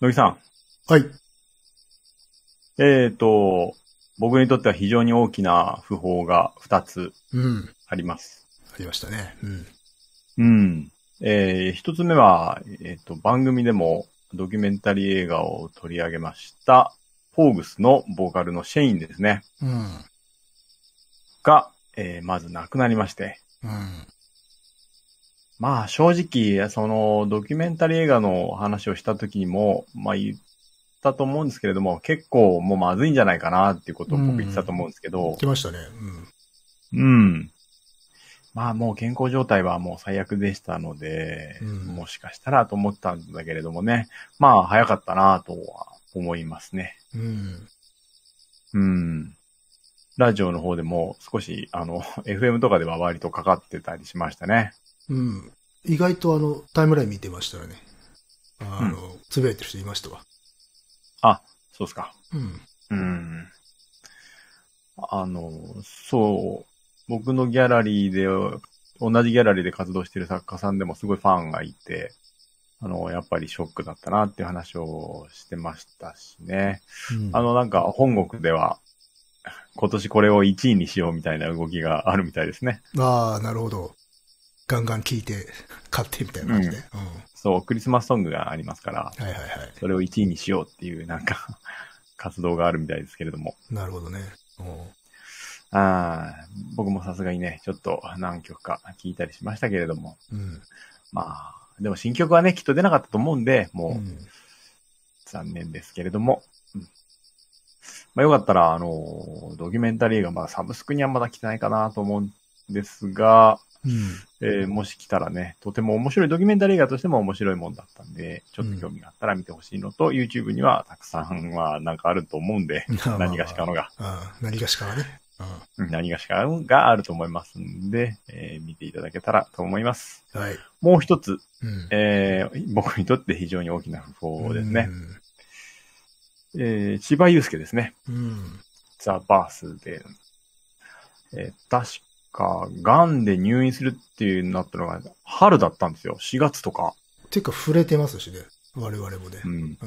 野木さん。はい。えーと、僕にとっては非常に大きな訃報が2つうん。あります。ありましたね。うん。うん。えー、一つ目は、えっ、と、番組でもドキュメンタリー映画を取り上げました、フォーグスのボーカルのシェインですね。うん。が、えー、まず亡くなりまして。うん。まあ正直、そのドキュメンタリー映画の話をした時にも、まあ言ったと思うんですけれども、結構もうまずいんじゃないかなっていうことを僕言ってたと思うんですけど、来ましたね。うん。まあもう健康状態はもう最悪でしたので、うんもしかしたらと思ったんだけれどもね、まあ早かったなとは思いますね。うん。うん。ラジオの方でも少し、あの、FM とかでは割とかかってたりしましたね。うん。意外とあの、タイムライン見てましたらね。あの、つぶやいてる人いましたわ。あ、そうですか。うん。うん。あの、そう、僕のギャラリーで、同じギャラリーで活動してる作家さんでもすごいファンがいて、あの、やっぱりショックだったなっていう話をしてましたしね。うんあの、なんか本国では、今年これを1位にしようみたいな動きがあるみたいですね。ああ、なるほど。ガンガン聞いて、買ってみたいな感じで。うん。そう、クリスマスソングがありますから、はいはいはい。それを1位にしようっていうなんか、活動があるみたいですけれども。なるほどね。ああ、僕もさすがにね、ちょっと何曲か聞いたりしましたけれども。うん。まあ、でも新曲はね、きっと出なかったと思うんで、もう、うん。残念ですけれども。うんまあよかったら、あの、ドキュメンタリーがまだサブスクにはまだ来てないかなと思うんですが、うん。えーもし来たらね、とても面白いドキュメンタリー映画としても面白いもんだったんで、ちょっと興味があったら見てほしいのと、YouTube にはたくさんはなんかあると思うんで、何がしかのが、何がしかはね。うん何がしかがあると思いますんで、えー見ていただけたらと思います。うん。はい。もう一つ、うん。えー僕にとって非常に大きな訃報ですね。うん。えー千葉祐介ですね。うん。ザ・バースで、えー確か、癌で入院するっていうなったのが、春だったんですよ。4月とか。ていうか、触れてますしね。我々もねう。ん。うん。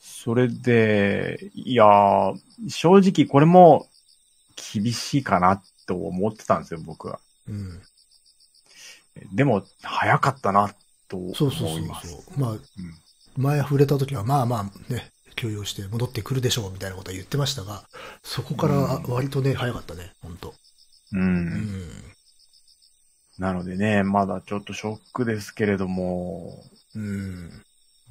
それで、いやー、正直これも厳しいかなと思ってたんですよ、僕は。うん。でも、早かったな、と思います。そうそうそうそう。まあ、うん前触れた時は、まあまあね、休養して戻ってくるでしょうみたいなことは言ってましたが、そこから割とね、早かったね、本当う。うんん。なのでね、まだちょっとショックですけれども、うん。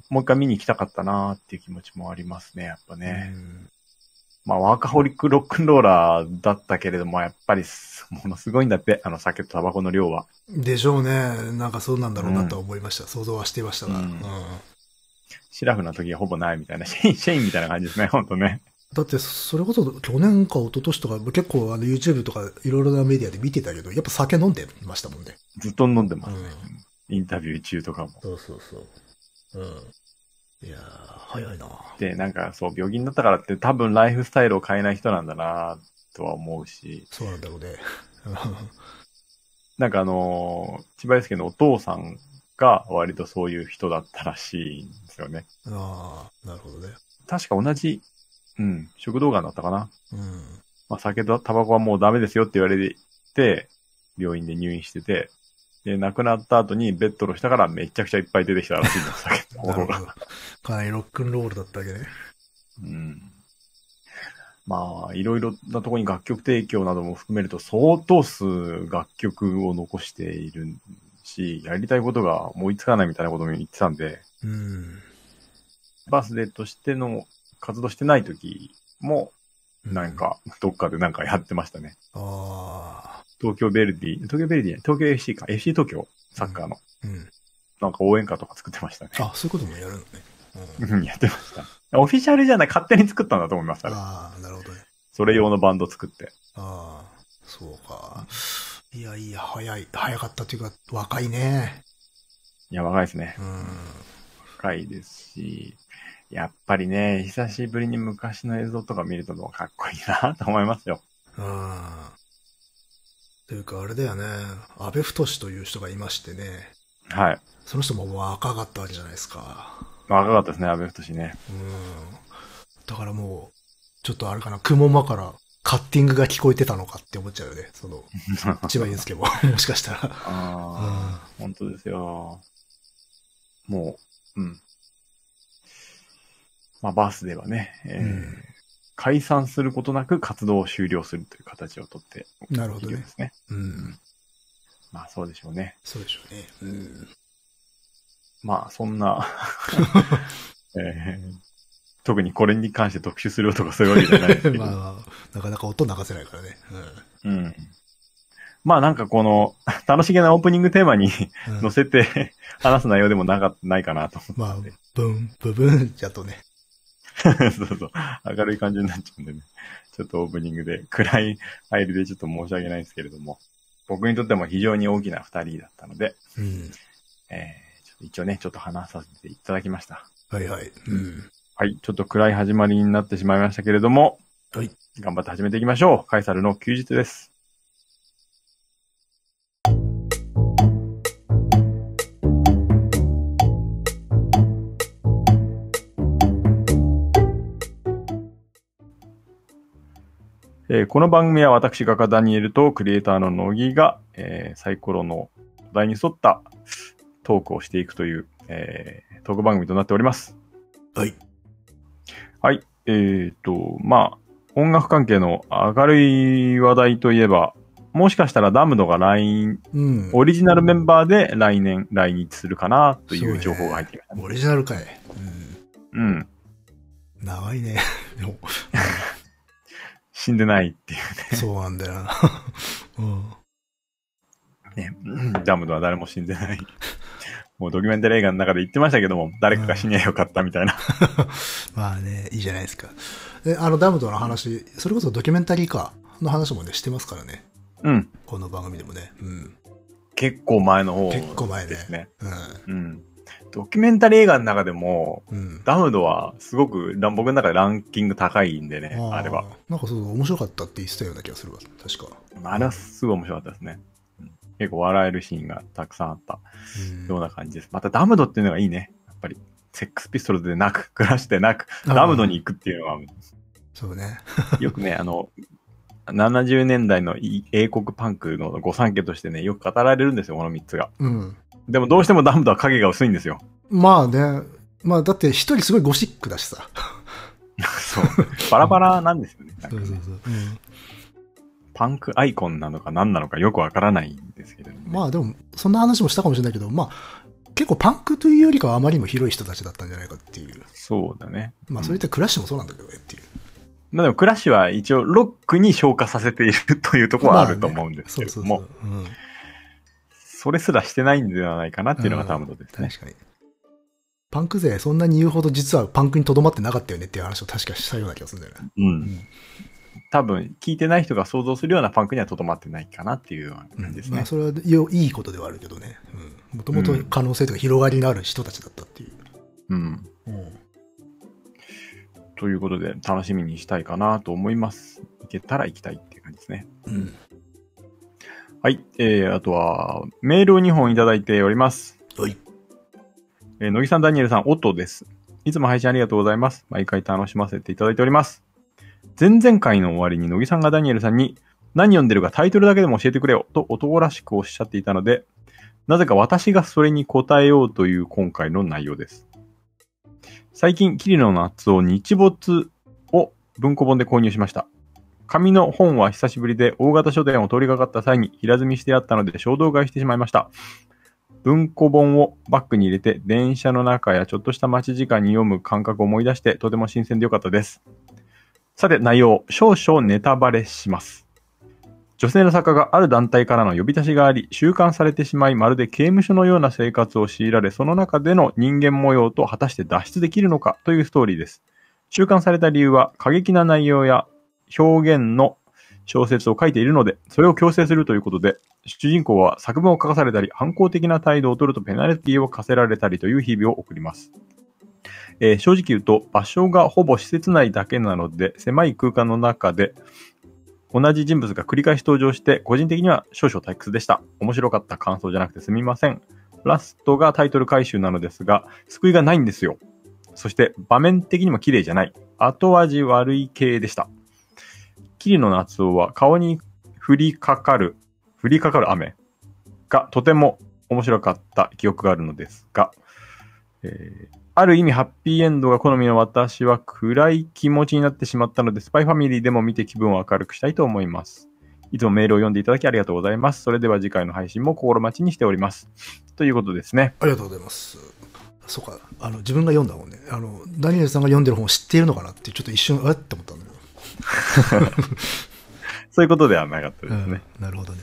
もう一回見に行きたかったなっていう気持ちもありますね、やっぱね。うんまあ、ワーカホリックロックンローラーだったけれども、やっぱりす、ものすごいんだって、あの酒とタバコの量は。でしょうね。なんかそうなんだろうなとは思いました。想像はしていましたが。うんうんシラフな時はほぼないみたいな、シェイン、シェインみたいな感じですね、ほんとね。だって、それこそ去年か一昨年とか、結構あの YouTube とかいろいろなメディアで見てたけど、やっぱ酒飲んでましたもんね。ずっと飲んでますね。うんインタビュー中とかも。そうそうそう。うん。いやー、早いなで、なんかそう、病気になったからって多分ライフスタイルを変えない人なんだなとは思うし、そうなんだろうね。なんかあのー千葉祐介のお父さんが割とそういう人だったらしいんですよね。ああ、なるほどね。確か同じ、うん、食道がんだったかな。うん。まあ、酒とタバコはもうダメですよって言われて、病院で入院してて、で、亡くなった後にベッドの下からめちゃくちゃいっぱい出てきたらしいんです、酒とタバコなるほどが。。かなりロックンロールだったわけね。うん。まあ、いろいろなところに楽曲提供なども含めると相当数楽曲を残しているし、やりたいことが思いつかないみたいなことも言ってたんで、うん。バースデーとしての活動してない時も、なんか、どっかでなんかやってましたね。ああ。東京ベルディ、東京ベルディ、東京 FC か、FC 東京、サッカーの、うん。なんか応援歌とか作ってましたね。あ、そういうこともやるのね。うん、うん、やってました。オフィシャルじゃない、勝手に作ったんだと思います。あれああ、なるほどね。それ用のバンド作って。ああ、そうか。いやいや、早い。早かったっていうか、若いね。いや、若いですねう。ん。若いですし、やっぱりね、久しぶりに昔の映像とか見るともうかっこいいなと思いますよ。うん。というか、あれだよね。安倍太という人がいましてね。はい。その人も若かったわけじゃないですか。若かったですね、阿部太ね。うん。だからもう、ちょっとあれかな、雲間からカッティングが聞こえてたのかって思っちゃうよね。その、千葉祐介も、もしかしたら。ああ、本当ですよ。もう、うん。まあ、バースデーはね、えーうん解散することなく活動を終了するという形をとってなるほどね。うん。まあ、そうでしょうね。そうでしょうね。うん。まあ、そんな、えー特にこれに関して特集するとかそういうわけじゃないですけど。まあまあ、なかなか音流せないからね。うん。まあなんかこの、楽しげなオープニングテーマにうん。うん乗せて話す内容でもなか、ないかなと思まあって。、ブン、ブブンじゃとね。そうそう。明るい感じになっちゃうんでね。ちょっとオープニングで暗い入りでちょっと申し訳ないんですけれども。僕にとっても非常に大きな二人だったので、うん。えーちょっと一応ね、ちょっと話させていただきました。はいはい。うん。はい。ちょっと暗い始まりになってしまいましたけれども、はい。頑張って始めていきましょう。カイサルの休日です。えーこの番組は私、画家ダニエルとクリエイターの乃木が、えーサイコロのお題に沿ったトークをしていくという、えートーク番組となっております。はい。はい。えーと、まあ、音楽関係の明るい話題といえば、もしかしたらダムドが来、うん。オリジナルメンバーで来年来日するかなという情報が入ってきましたね。オリジナルかい。うん。うん。長いね。でも、死んでないっていうそうなんだよな。うん。ね。ダムドは誰も死んでない。もうドキュメンタリー映画の中で言ってましたけども、誰かが死にゃよかったみたいな。まあね、いいじゃないですか。で、あの、ダムとの話、それこそドキュメンタリー化の話もね、してますからね。うん。この番組でもね。うん。結構前の方結構前ねですね。ううん。ドキュメンタリー映画の中でも、ん。うん。ダムドはすごく僕の中でランキング高いんでね、ーあれは。。なんかそう、面白かったって言ってたような気がするわ。確か。あれはすごい面白かったですね。うん結構笑えるシーンがたくさんあったうんような感じです。またダムドっていうのがいいね。やっぱり、セックスピストルズでなく、クラッシュでなく、ダムドに行くっていうのは、そうね。よくね、あの、70年代のい英国パンクの御三家としてね、よく語られるんですよ、この3つが。うん。でもどうしてもダムドは影が薄いんですよ。まあね、まあだって一人すごいゴシックだしさ。そう。バラバラなんですよね。なんかねそうそうそう。うんパンクアイコンなのか何なのかよくわからないんですけれどもね、まあでも、そんな話もしたかもしれないけど、まあ、結構パンクというよりかはあまりにも広い人たちだったんじゃないかっていう。そうだね。まあそれってクラッシュもそうなんだけどねっていう。まあでもクラッシュは一応ロックに昇華させているというところはあると思うんですけれども、そうそうそう。うん。それすらしてないんではないかなっていうのがダムドですね。確かに。パンク勢そんなに言うほど実はパンクにとどまってなかったよねっていう話を確かしたような気がするんだよね。うん。ん多分、聞いてない人が想像するようなパンクにはとどまってないかなっていう感じですねまあ。それはよいいことではあるけどね。もともと可能性とか広がりのある人たちだったっていう。うん。うんということで、楽しみにしたいかなと思います。行けたら行きたいっていう感じですね。うん。はい。えー、あとは、メールを2本いただいております。はい。えー、乃木さん、ダニエルさん、オットです。いつも配信ありがとうございます。毎回楽しませていただいております。前々回の終わりに乃木さんがダニエルさんに、何読んでるかタイトルだけでも教えてくれよ、と男らしくおっしゃっていたので、なぜか私がそれに答えようという今回の内容です。最近、桐野夏夫日没を文庫本で購入しました。紙の本は久しぶりで大型書店を通りかかった際に平積みしてあったので衝動買いしてしまいました。文庫本をバッグに入れて電車の中やちょっとした待ち時間に読む感覚を思い出してとても新鮮でよかったです。さて内容、少々ネタバレします。女性の作家がある団体からの呼び出しがあり、収監されてしまい、まるで刑務所のような生活を強いられ、その中での人間模様と果たして脱出できるのかというストーリーです。収監された理由は過激な内容や表現の小説を書いているので、それを強制するということで、主人公は作文を書かされたり、反抗的な態度を取るとペナルティを課せられたりという日々を送ります。えー正直言うと、場所がほぼ施設内だけなので、狭い空間の中で、同じ人物が繰り返し登場して、個人的には少々退屈でした。面白かった感想じゃなくてすみません。ラストがタイトル回収なのですが、救いがないんですよ。そして場面的にも綺麗じゃない。後味悪い系でした。桐野夏夫は顔に降りかかる、降りかかる雨がとても面白かった記憶があるのですが、えーある意味ハッピーエンドが好みの私は暗い気持ちになってしまったので、スパイファミリーでも見て気分を明るくしたいと思います。いつもメールを読んでいただきありがとうございます。それでは次回の配信も心待ちにしております。ということですね。ありがとうございます。そうか、あの、自分が読んだ本ね。あの、ダニエルさんが読んでる本を知っているのかなって、ちょっと一瞬、あれって思ったんだけど。そういうことではなかったですね。うん、なるほどね。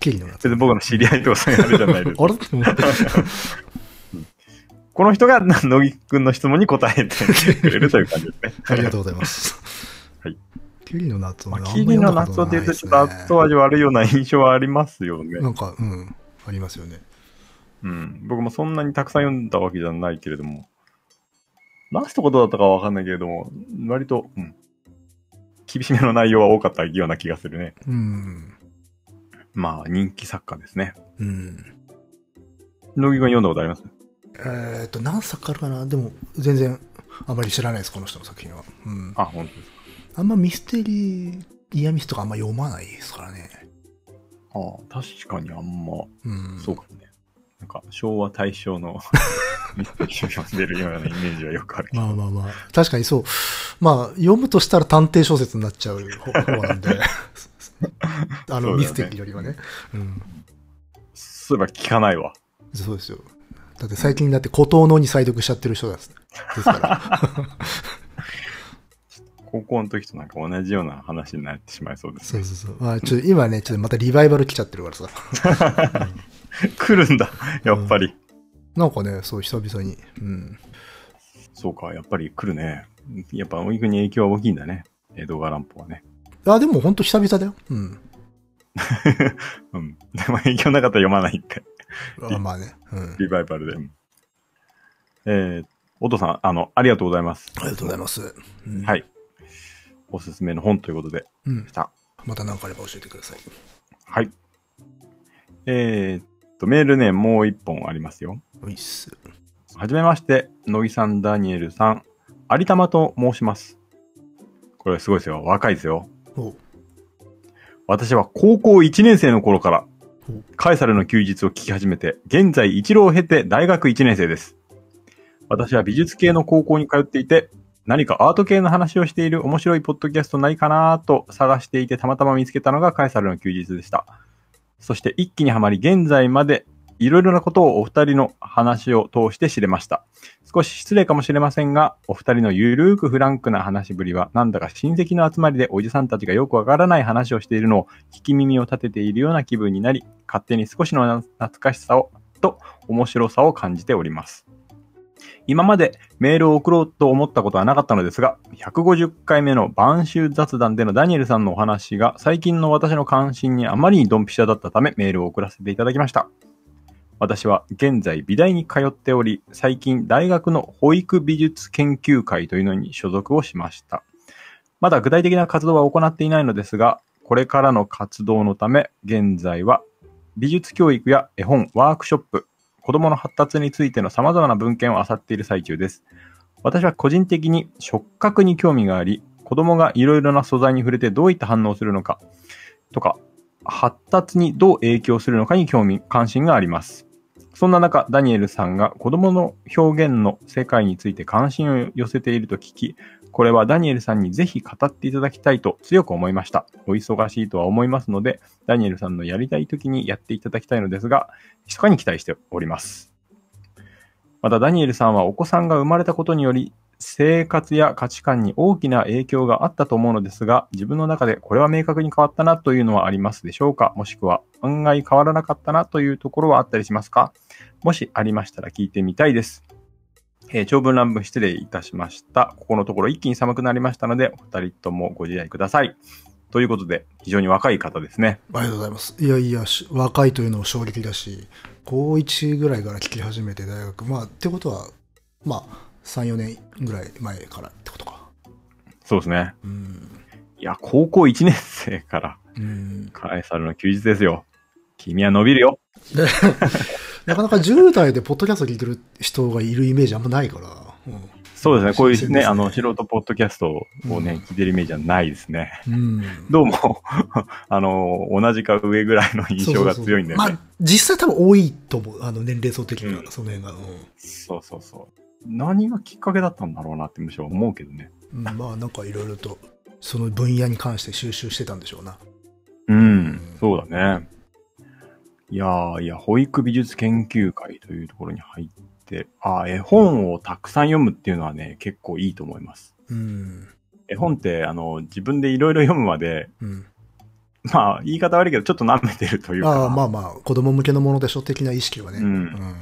キリの夏。それで僕の知り合いとかそういうあれじゃないです。あれって思って。この人が乃木くんの質問に答えてくれるという感じですね。ありがとうございます。はい。キリの夏まあ、はね、キリの夏をって言うとちょっと後味悪いような印象はありますよね。なんか、うん、ありますよね。うん。僕もそんなにたくさん読んだわけじゃないけれども、ラストことだったかはわかんないけれども、割と、うん。厳しめの内容は多かったような気がするね。うん。まあ、人気作家ですね。うん。乃木くん読んだことあります？えっ、と、何作あるかな？でも、全然、あまり知らないです、この人の作品は。うん。あ、本当ですか。あんまミステリー、イヤミスとかあんま読まないですからね。ああ、確かにあんま、うん。そうかもね。なんか、昭和大正の ミステリーを読んでるようなイメージはよくあるけど。まあまあまあ、確かにそう。まあ、読むとしたら探偵小説になっちゃう方方なんで。あの、ねミステリーよりはね。うん。そういえば聞かないわ。そうですよ。だって最近だって孤島のに再読しちゃってる人です。ですから。高校の時となんか同じような話になってしまいそうですね。そうそうそう。まあ、ちょっと今ね、ちょっとまたリバイバル来ちゃってるからさ。来るんだ、やっぱり。なんかね、そう、久々に。うん。そうか、やっぱり来るね。やっぱ、お肉に影響は大きいんだね。江戸川乱歩はね。あ、でも本当久々だよ。うん。うん。でも影響なかったら読まないって。あまあね。うん。あリバイバルで。うんえー、お父さん、あの、ありがとうございます。りがとうございます。うんはい。おすすめの本ということでうん。また何かあれば教えてください。はい。えー、っと、メールね、もう一本ありますよ。ういっす。はじめまして、乃木さん、ダニエルさん、有玉と申します。これすごいですよ。若いですよ。お私は高校1年生の頃からお、カエサルの休日を聞き始めて、現在一浪を経て大学1年生です。私は美術系の高校に通っていて、何かアート系の話をしている面白いポッドキャストないかなと探していてたまたま見つけたのがカエサルの休日でした。そして一気にはまり現在までいろいろなことをお二人の話を通して知れました。少し失礼かもしれませんが、お二人のゆるーくフランクな話ぶりは、なんだか親戚の集まりでおじさんたちがよくわからない話をしているのを聞き耳を立てているような気分になり、勝手に少しの懐かしさを、と面白さを感じております。今までメールを送ろうと思ったことはなかったのですが、150回目の晩秋雑談でのダニエルさんのお話が最近の私の関心にあまりにドンピシャだったためメールを送らせていただきました。私は現在美大に通っており、最近大学の保育美術研究会というのに所属をしました。まだ具体的な活動は行っていないのですが、これからの活動のため、現在は美術教育や絵本、ワークショップ、子供の発達についての様々な文献を漁っている最中です。私は個人的に触覚に興味があり、子供がいろいろな素材に触れてどういった反応をするのか、とか、発達にどう影響するのかに興味、関心があります。そんな中、ダニエルさんが子供の表現の世界について関心を寄せていると聞き、これはダニエルさんにぜひ語っていただきたいと強く思いました。お忙しいとは思いますので、ダニエルさんのやりたい時にやっていただきたいのですが、密かに期待しております。また、ダニエルさんはお子さんが生まれたことにより、生活や価値観に大きな影響があったと思うのですが、自分の中でこれは明確に変わったなというのはありますでしょうか？もしくは案外変わらなかったなというところはあったりしますか？もしありましたら聞いてみたいです。えー長文乱文失礼いたしました。ここのところ一気に寒くなりましたので、お二人ともご自愛ください。ということで、非常に若い方ですね。ありがとうございます。いやいや、し若いというのも衝撃だし、高1ぐらいから聞き始めて大学、まあ、ってことは、まあ、3、4年ぐらい前からってことか。そうですね。うん。いや、高校1年生から、うん。カエサルの休日ですよ。君は伸びるよ。で、なかなか10代でポッドキャスト聞いてる人がいるイメージあんまないから。うん。そうですね。こういうね、あの、素人ポッドキャストをね、うん聞いてるイメージはないですね。うん。どうも、あの、同じか上ぐらいの印象が強いんだよね。まあ、実際多分多いと思う。あの、年齢層的には、うんその辺が。そうそうそう。何がきっかけだったんだろうなってむしろ思うけどね。まあ、なんかいろいろと、その分野に関して収集してたんでしょうな。うん、そうだね。いやー、いや、保育美術研究会というところに入って、あー絵本をたくさん読むっていうのはね、結構いいと思います。うん。絵本って、あの、自分でいろいろ読むまで、うん。まあ、言い方悪いけど、ちょっと舐めてるというか、ああ、まあまあ、子供向けのものでしょ的な意識はね。うんうん。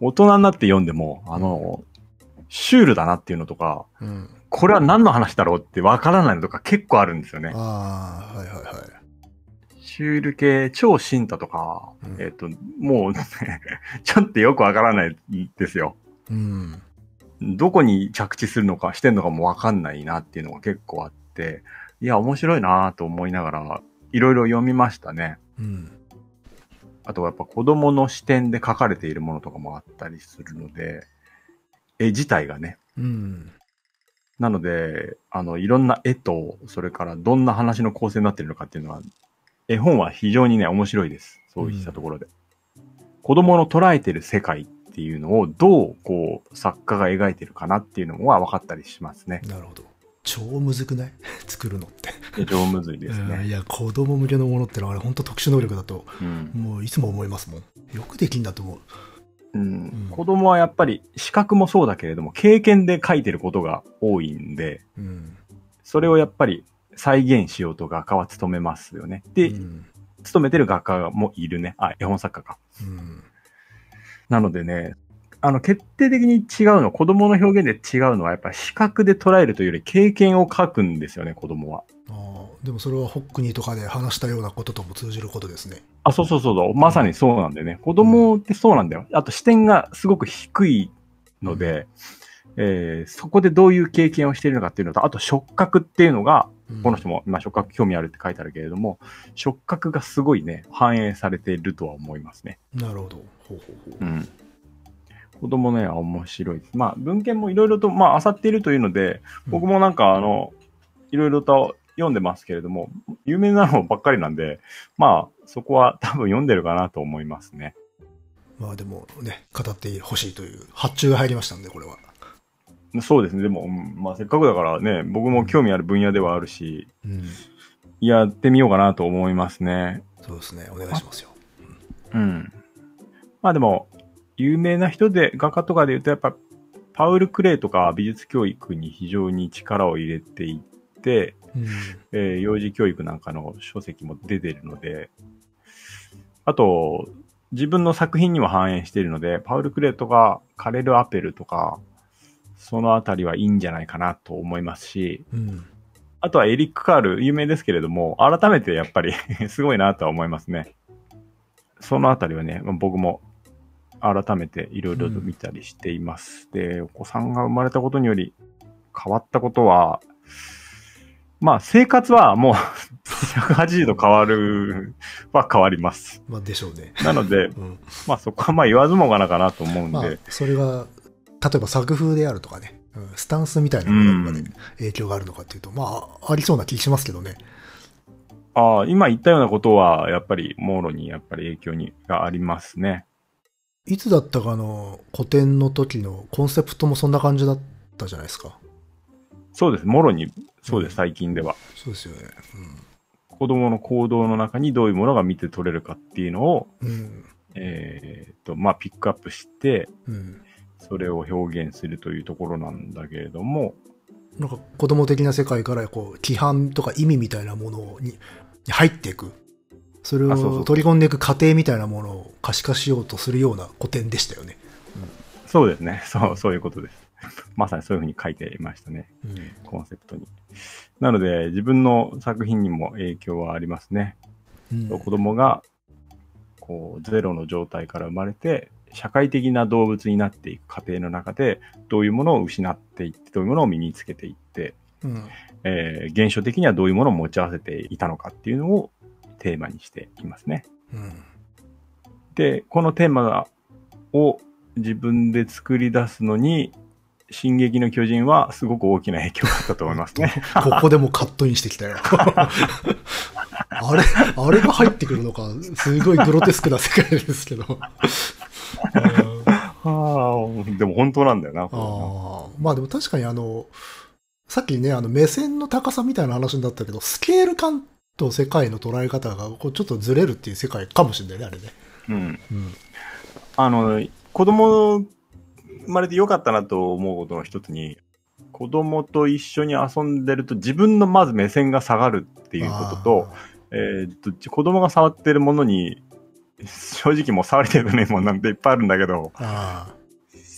大人になって読んでも、あの、シュールだなっていうのとか、うん。これは何の話だろうってわからないのとか結構あるんですよね。ああ、はいはいはい。シュール系、超進太とか、うんえっ、と、もう、ね、ちょっとよくわからないですよ。うん。どこに着地するのかしてんのかもわかんないなっていうのが結構あって、いや、面白いなと思いながら、いろいろ読みましたね。うん。あとはやっぱ子供の視点で書かれているものとかもあったりするので、絵自体がね。うん。なので、あの、いろんな絵と、それからどんな話の構成になっているのかっていうのは、絵本は非常にね、面白いです。そういったところで。子供の捉えてる世界っていうのをどう、こう、作家が描いてるかなっていうのは分かったりしますね。なるほど。超むずくない？作るのって。非常むずいですうんいね。や、子供向けのものってのはあれ本当特殊能力だと、うん。もういつも思いますもん。よくできんだと思う。うん、子供はやっぱり視覚もそうだけれども、経験で書いてることが多いんで、うん。それをやっぱり再現しようと画家は努めますよね。で、うん。努めてる画家もいるね。あ、絵本作家か。うん。なのでね、あの、決定的に違うの、子供の表現で違うのは、やっぱり視覚で捉えるというより経験を書くんですよね、子供は。ああ、でもそれはホックニーとかで話したようなこととも通じることですね。あ、そうそうそうそう、まさにそうなんだよね。子供ってそうなんだよ。あと視点がすごく低いので、えーそこでどういう経験をしているのかっていうのと、あと触覚っていうのが、うんこの人も、まあ、触覚興味あるって書いてあるけれども、触覚がすごいね、反映されているとは思いますね。なるほど。ほうほうほう。うん。子供ね、面白いです。まあ、文献もいろいろと、まあ、漁っているというので、僕もなんか、あの、いろいろと読んでますけれども、有名なのばっかりなんで、まあ、そこは多分読んでるかなと思いますね。まあでもね、語ってほしいという発注が入りましたんで、これは。そうですね。でも、うんまあ、せっかくだからね、僕も興味ある分野ではあるし、うん。やってみようかなと思いますね。そうですね。お願いしますよ。うん。まあでも、有名な人で、画家とかで言うと、やっぱ、パウル・クレイとか美術教育に非常に力を入れていって、うん。えー幼児教育なんかの書籍も出てるので、あと、自分の作品にも反映しているので、パウル・クレイとか、カレル・アペルとか、そのあたりはいいんじゃないかなと思いますし、うん。あとはエリック・カール、有名ですけれども、改めてやっぱり すごいなとは思いますね。そのあたりはね、まあ僕も改めていろいろと見たりしています。で、お子さんが生まれたことにより変わったことは、まあ生活はもう 180度変わるは変わります。まあでしょうね。なので、うん。まあそこはまあ言わずもがなかなと思うんで、まあ、それが、例えば作風であるとかね、うんスタンスみたいなものにまでうん影響があるのかっていうと、まあ、ありそうな気しますけどね。ああ、今言ったようなことは、やっぱり、もろに、やっぱり影響に、がありますね。いつだったかの古典の時のコンセプトもそんな感じだったじゃないですか。そうです。もろに、そうでうんす、最近では。そうですよね。子供の行動の中にどういうものが見て取れるかっていうのを、うん。うん。えーっと、まあ、ピックアップして、うん。それを表現するというところなんだけれども、なんか子供的な世界からこう規範とか意味みたいなものにに入っていく。それを取り込んでいく過程みたいなものを可視化しようとするような古典でしたよね。そうですね。そう、そういうことです。まさにそういうふうに書いていましたね。うん。コンセプトに。なので、自分の作品にも影響はありますね。うん子供が、こう、ゼロの状態から生まれて、社会的な動物になっていく過程の中で、どういうものを失っていって、どういうものを身につけていって、うん。えー現象的にはどういうものを持ち合わせていたのかっていうのをテーマにしていますね。うん。で、このテーマを自分で作り出すのに、進撃の巨人はすごく大きな影響があったと思いますね。ここでもカットインしてきたよ。あれ、あれが入ってくるのか、すごいグロテスクな世界ですけど。はあ、でも本当なんだよな。こまあでも確かにあの、さっきね、あの目線の高さみたいな話になったけど、スケール感と世界の捉え方がこうちょっとずれるっていう世界かもしれないね、あれね。うん。うん。あの、子供生まれてよかったなと思うことの一つに、子供と一緒に遊んでると自分のまず目線が下がるっていうことと、えーっと、子供が触ってるものに、正直もう触りたくないもんなんていっぱいあるんだけど、ああ、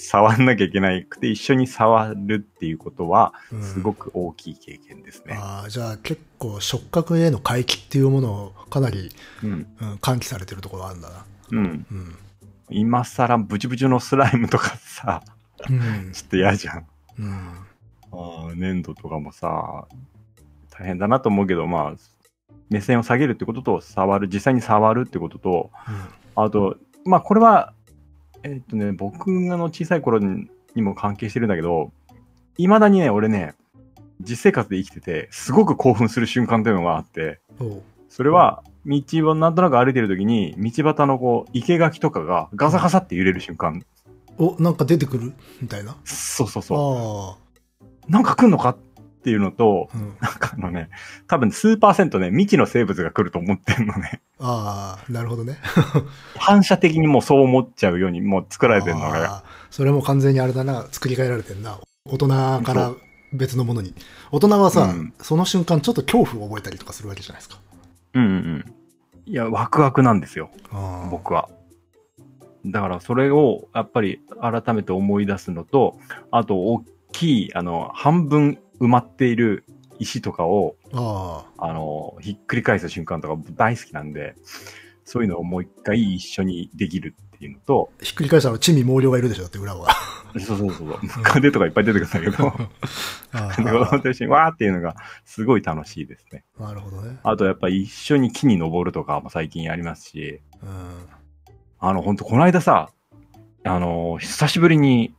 触んなきゃいけないくて一緒に触るっていうことは、うんすごく大きい経験ですね。ああ、じゃあ結構触覚への回帰っていうものをかなり、うん。うん、喚起されてるところがあるんだな。うん。うん。今更ブチブチのスライムとかさ、うん。ちょっと嫌じゃん。うん。あー粘土とかもさ、大変だなと思うけど、まあ、目線を下げるってことと、触る、実際に触るってことと、あと、まあ、これは、えっとね、僕がの小さい頃ににも関係してるんだけど、未だにね、俺ね、実生活で生きてて、すごく興奮する瞬間っていうのがあって、それは、道をなんとなく歩いてる時に、道端のこう、生垣とかがガサガサって揺れる瞬間。お、なんか出てくるみたいな？そうそうそあう。なんか来んのかっていうのと、あ。うん。なんかあのね、多分数パーセントね、未知の生物が来ると思ってんのね。ああ、なるほどね。反射的にもうそう思っちゃうようにもう作られてるのが。それも完全にあれだな、作り変えられてんな。大人から別のものに。大人はさ、うんその瞬間ちょっと恐怖を覚えたりとかするわけじゃないですか。うんうんうん。いや、ワクワクなんですよ、僕は。だからそれをやっぱり改めて思い出すのと、あと大きい、あの、半分埋まっている石とかを、ああの、ひっくり返す瞬間とか大好きなんで、そういうのをもう一回一緒にできるっていうのと、ーひっくり返したら地味猛量がいるでしょ、だって裏は。そうそうそう、ムカデとかいっぱい出てくるんだけど、あ子供と一緒にわーっていうのがすごい楽しいですね。ーなるほどね。あとやっぱり一緒に木に登るとかも最近やりますし、うん。あの、ほんとこの間さ、あの、久しぶりに、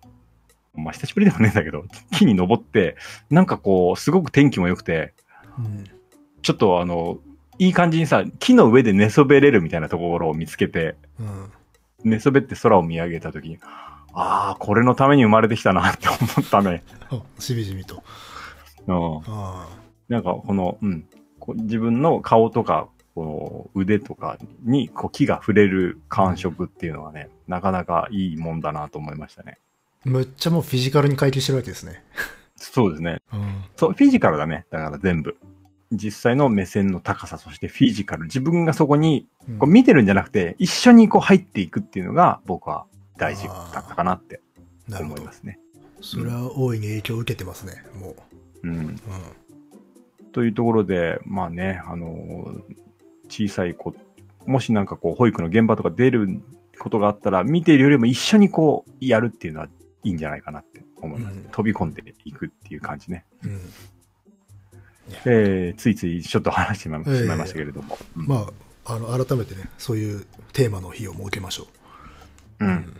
まあ久しぶりでもねえんだけど、木に登って、なんかこう、すごく天気も良くて、うん。ちょっとあの、いい感じにさ、木の上で寝そべれるみたいなところを見つけて、うん。寝そべって空を見上げたときに、ああ、これのために生まれてきたなって思ったね。あ しみじみと。うん。あなんかこの、うん、こう自分の顔とか、この腕とかにこう木が触れる感触っていうのはね、なかなかいいもんだなと思いましたね。ーむっちゃもうフィジカルに回帰してるわけですね。そうですね。うん。そう、フィジカルだね。だから全部。実際の目線の高さ、そしてフィジカル。自分がそこにこう見てるんじゃなくて、一緒にこう入っていくっていうのが僕は大事だったかなって思いま。すね。それは大いに影響を受けてますね、もうん。う。うん。というところで、まあね、あのー小さい子、もしなんかこう、保育の現場とか出ることがあったら、見ているよりも一緒にこう、やるっていうのはいいんじゃないかなって思います。うん飛び込んでいくっていう感じね。うん。えー、ついついちょっと話してしまいましたけれども。うんまあ、あの、改めてね、そういうテーマの日を設けましょう。うん。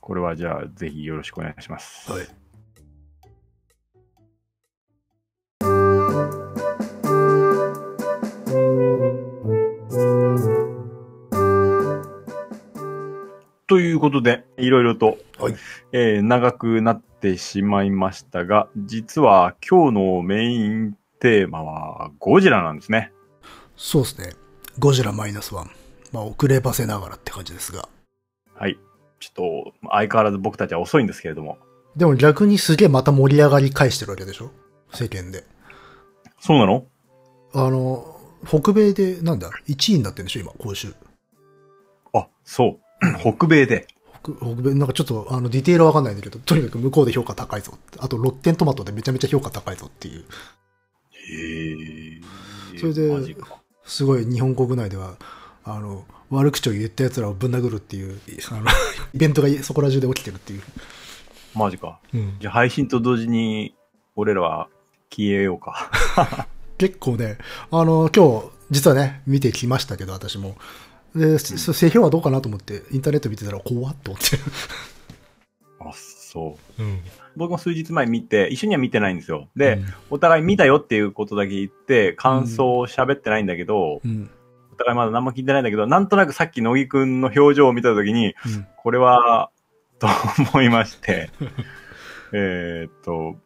これはじゃあ、ぜひよろしくお願いします。はい。ということで、いろいろと、はいえー長くなってしまいましたが、実は今日のメインテーマはゴジラなんですね。そうですね。ゴジラマイナスワン。まあ、遅ればせながらって感じですが。はい。ちょっと、相変わらず僕たちは遅いんですけれども。でも逆にすげえまた盛り上がり返してるわけでしょ？世間で。そうなの？あの、北米で、なんだ ?1 位になってるんでしょ？今、今週。あ、そう。北米で。北北米、なんかちょっと、あの、ディテールはわかんないんだけど、とにかく向こうで評価高いぞ。あと、ロッテントマトでめちゃめちゃ評価高いぞっていう。へえ。それで。すごい日本国内では、あの、悪口を言った奴らをぶん殴るっていう、あの、イベントがそこら中で起きてるっていう。マジか。うん。じゃあ配信と同時に、俺らは消えようか。結構ね、あの、今日、実はね、見てきましたけど、私も。で、そ製品はどうかなと思って、インターネット見てたら怖っと思って。あ、そう。うん。僕も数日前見て、一緒には見てないんですよ。で、うんお互い見たよっていうことだけ言って、感想を喋ってないんだけど、うん。お互いまだ何も聞いてないんだけど、なんとなくさっき乃木くんの表情を見たときに、うん。これは、と思いまして、えーっと、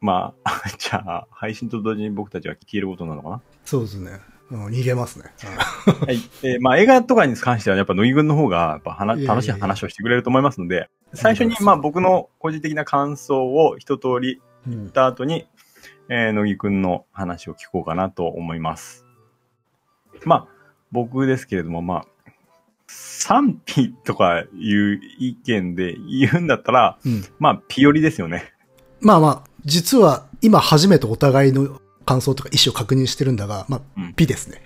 まあ、じゃあ、配信と同時に僕たちは消えることなのかな？そうですね。うん、逃げますね。はい。えーまあ、映画とかに関しては、やっぱ、乃木くんの方が、やっぱ楽しい話をしてくれると思いますので、最初に、まあ、僕の個人的な感想を一通りうん言っ。た後に、えー、乃木くんの話を聞こうかなと思います。まあ、僕ですけれども、まあ、賛否とかいう意見で言うんだったら、うん。まあ、ピオリですよね。まあまあ、実は今初めてお互いの感想とか意思を確認してるんだが、まあ、うんピですね。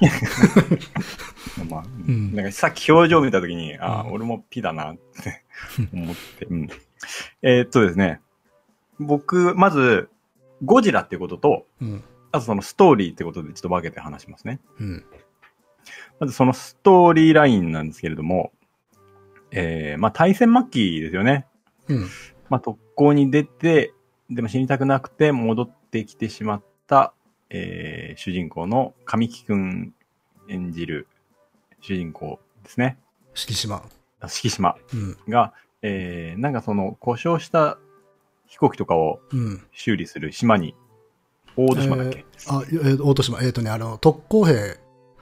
まあ、うんなんかさっき表情見たときに、ああ、うん俺もピだなって思って、うん。えーっとですね、僕、まず、ゴジラっていうことと、うん。あとそのストーリーってことでちょっと分けて話しますね。うん。まずそのストーリーラインなんですけれども、えー、まあ大戦末期ですよね。うん。まあ特攻に出て、でも死にたくなくて戻ってきてしまった、えー、主人公の神木くん演じる主人公ですね。敷島。敷島うん。が、えー、なんかその故障した飛行機とかをうん。修理する島に、大戸島だっけ、あ、えー大戸島。えっ、とね、あの、特攻兵、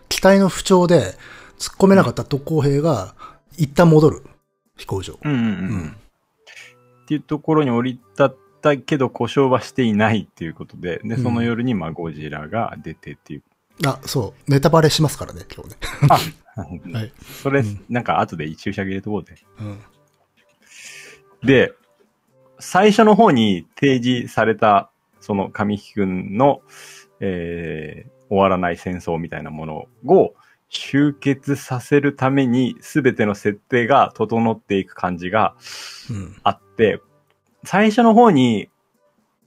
機体の不調で突っ込めなかった特攻兵が、一旦戻る。飛行場。うんうんうん。うんっていうところに降り立ったけど故障はしていないっていうことで、で、うんその夜にまあゴジラが出てっていう。あ、そう。ネタバレしますからね、今日ね。あ、はい。それ、うんなんか後で注射入れとこうで。うん。で、最初の方に提示された、その神木くんの、えー、終わらない戦争みたいなものを集結させるために全ての設定が整っていく感じがうん。あって、最初の方に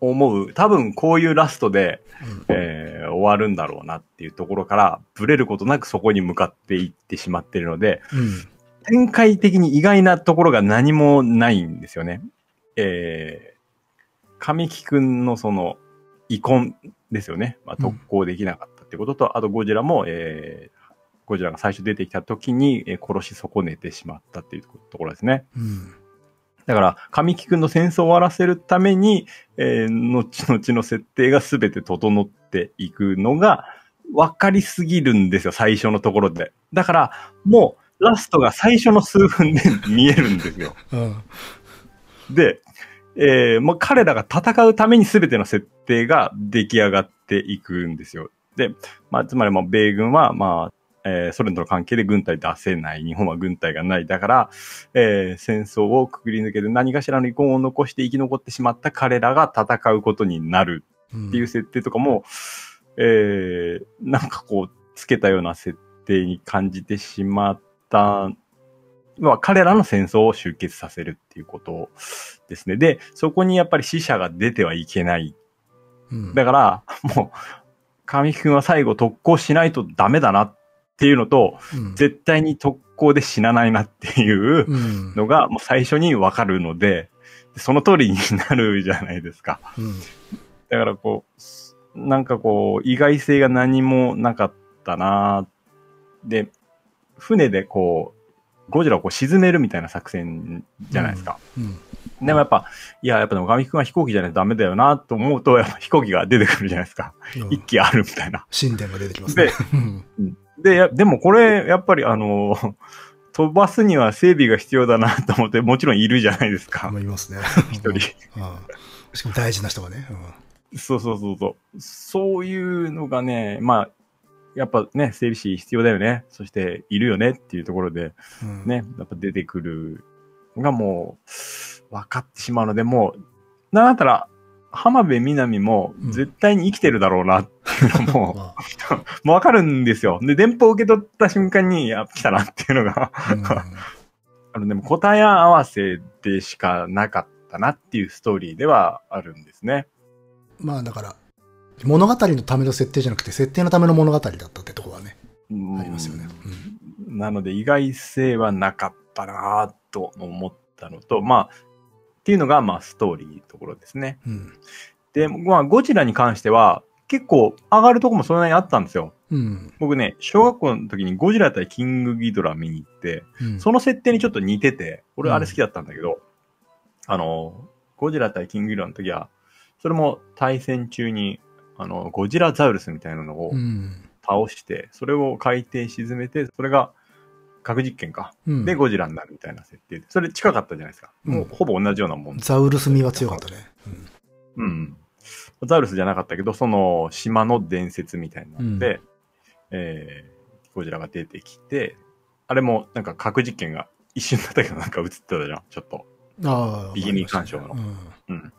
思う、多分こういうラストで、うんえー終わるんだろうなっていうところから、ブレることなくそこに向かっていってしまっているので、うん。展開的に意外なところが何もないんですよね。えー、神木くんのその、遺恨ですよね。まあ、うん特攻できなかったってことと、あとゴジラも、えー、ゴジラが最初出てきた時に、えー殺し損ねてしまったっていうところですね。うん。だから、神木くんの戦争を終わらせるために、えー、後々の設定が全て整っていくのが、分かりすぎるんですよ、最初のところで。だから、もう、ラストが最初の数分で見えるんですよ。うん。で、えー、もう彼らが戦うために全ての設定が出来上がっていくんですよ。で、まあ、つまり、まあ、米軍は、まあ、えーソ連との関係で軍隊出せない。日本は軍隊がない。だから、えー戦争をくぐり抜けて何かしらの遺恨を残して生き残ってしまった彼らが戦うことになるうんっていう設定とかも、えーなんかこう、つけたような設定に感じてしまった、まあ、彼らの戦争を終結させるっていうことですね。で、そこにやっぱり死者が出てはいけない。うん。だから、もう、神木くんは最後特攻しないとダメだなっていうのと、うん絶対に特攻で死なないなっていううん。のがもう最初にわかるので、その通りになるじゃないですか。うん。だからこう、なんかこう、意外性が何もなかったなで、船でこう、ゴジラをこう沈めるみたいな作戦じゃないですか。うん。でもやっぱ、いや、やっぱでもガミ君は飛行機じゃないとダメだよなと思うと、やっぱ飛行機が出てくるじゃないですか。うん一機あるみたいな。神殿が出てきますね。うんで、やでもこれ、やっぱりあの、飛ばすには整備が必要だなと思って、もちろんいるじゃないですか。まあいますね。一人。うん。しかも大事な人がね。そうそうそうそう。そういうのがね、まあ、やっぱね、整備士必要だよね。そして、いるよねっていうところで、うん。ね、やっぱ出てくるのがもう、分かってしまうので、もう、なんだったら、浜辺美波もうん。絶対に生きてるだろうな。っていうのも、ま もう分かるんですよ。で、電報を受け取った瞬間に、や、来たなっていうのが、あ、うん。あの、でも答え合わせでしかなかったなっていうストーリーではあるんですね。まあだから、物語のための設定じゃなくて、設定のための物語だったってところはね、うん。ありますよね。なので意外性はなかったなぁと思ったのと、まあ、っていうのが、まあ、ストーリーのところですね。うん。で、まあ、ゴジラに関しては、結構上がるとこもそれなりにあったんですよ。うん。僕ね、小学校の時にゴジラ対キングギドラ見に行って、うん。その設定にちょっと似てて、俺うんあれ好きだったんだけど、あの、ゴジラ対キングギドラの時は、それも対戦中に、あの、ゴジラザウルスみたいなのをうん。倒して、それを海底沈めて、それが核実験か。うんで、ゴジラになるみたいな設定で。それ近かったじゃないですか。うんもうほぼ同じようなもん。ザウルス味は強かったね。うんうん。ザウルスじゃなかったけど、その島の伝説みたいなので、えー、ゴジラが出てきて、あれもなんか核実験が一瞬だったけどなんか映ってたじゃん、ちょっと。ああ。ビギニ鑑賞のうん。うん。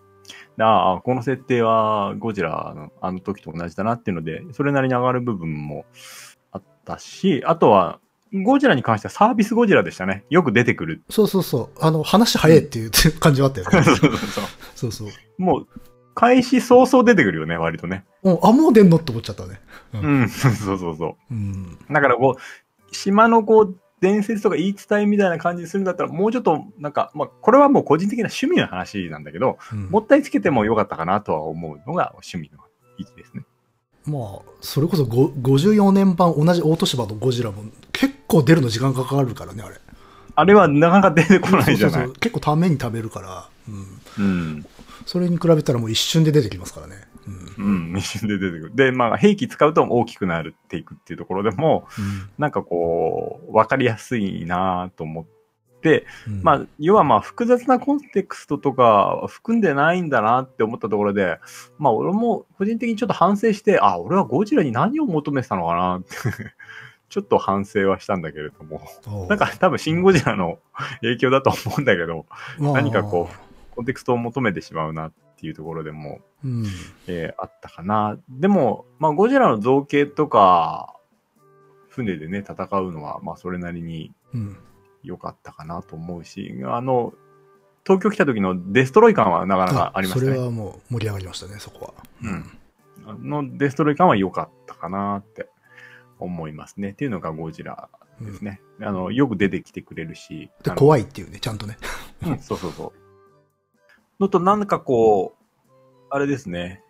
でああ、この設定はゴジラのあの時と同じだなっていうので、それなりに上がる部分もあったし、あとは、ゴジラに関してはサービスゴジラでしたね。よく出てくる。そうそうそう。あの、話早いっていう 感じはあったよね。そうそうそう。そうそう。もう、開始早々出てくるよね、割とね。もう、あ、もう出んのって思っちゃったね。うん、そうそうそう。うん。だからこう、島のこう、伝説とか言い伝えみたいな感じにするんだったら、もうちょっと、なんか、まあ、これはもう個人的な趣味の話なんだけど、うんもったいつけてもよかったかなとは思うのが趣味の位置ですね。まあ、それこそご54年版同じ大都市場のゴジラも結構出るの時間かかるからね、あれ。あれはなかなか出てこないじゃない。結構ために食べるから、うん。うん。それに比べたらもう一瞬で出てきますからね。うん。うん、一瞬で出てくる。で、まあ、兵器使うと大きくなるっていくっていうところでも、なんかこう、わかりやすいなと思って、うんまあ、要はまあ、複雑なコンテクストとか含んでないんだなって思ったところで、まあ、俺も個人的にちょっと反省して、あ、俺はゴジラに何を求めてたのかな？って、ちょっと反省はしたんだけれども、なんか多分シンゴジラの影響だと思うんだけど、まあ何かこう、コンテクストを求めてしまうなっていうところでも、うん。えーあったかな。でも、まあ、ゴジラの造形とか、船でね、戦うのは、まあ、それなりにうん。良かったかなと思うし、あの、東京来た時のデストロイ感はなかなかありましたね。それはもう盛り上がりましたね、そこは。うん。あのデストロイ感は良かったかなって思いますね。っていうのがゴジラうんですね。あの、よく出てきてくれるし。で、怖いっていうね、ちゃんとね。うん、そうそうそう。のと、なんかこう、あれですね。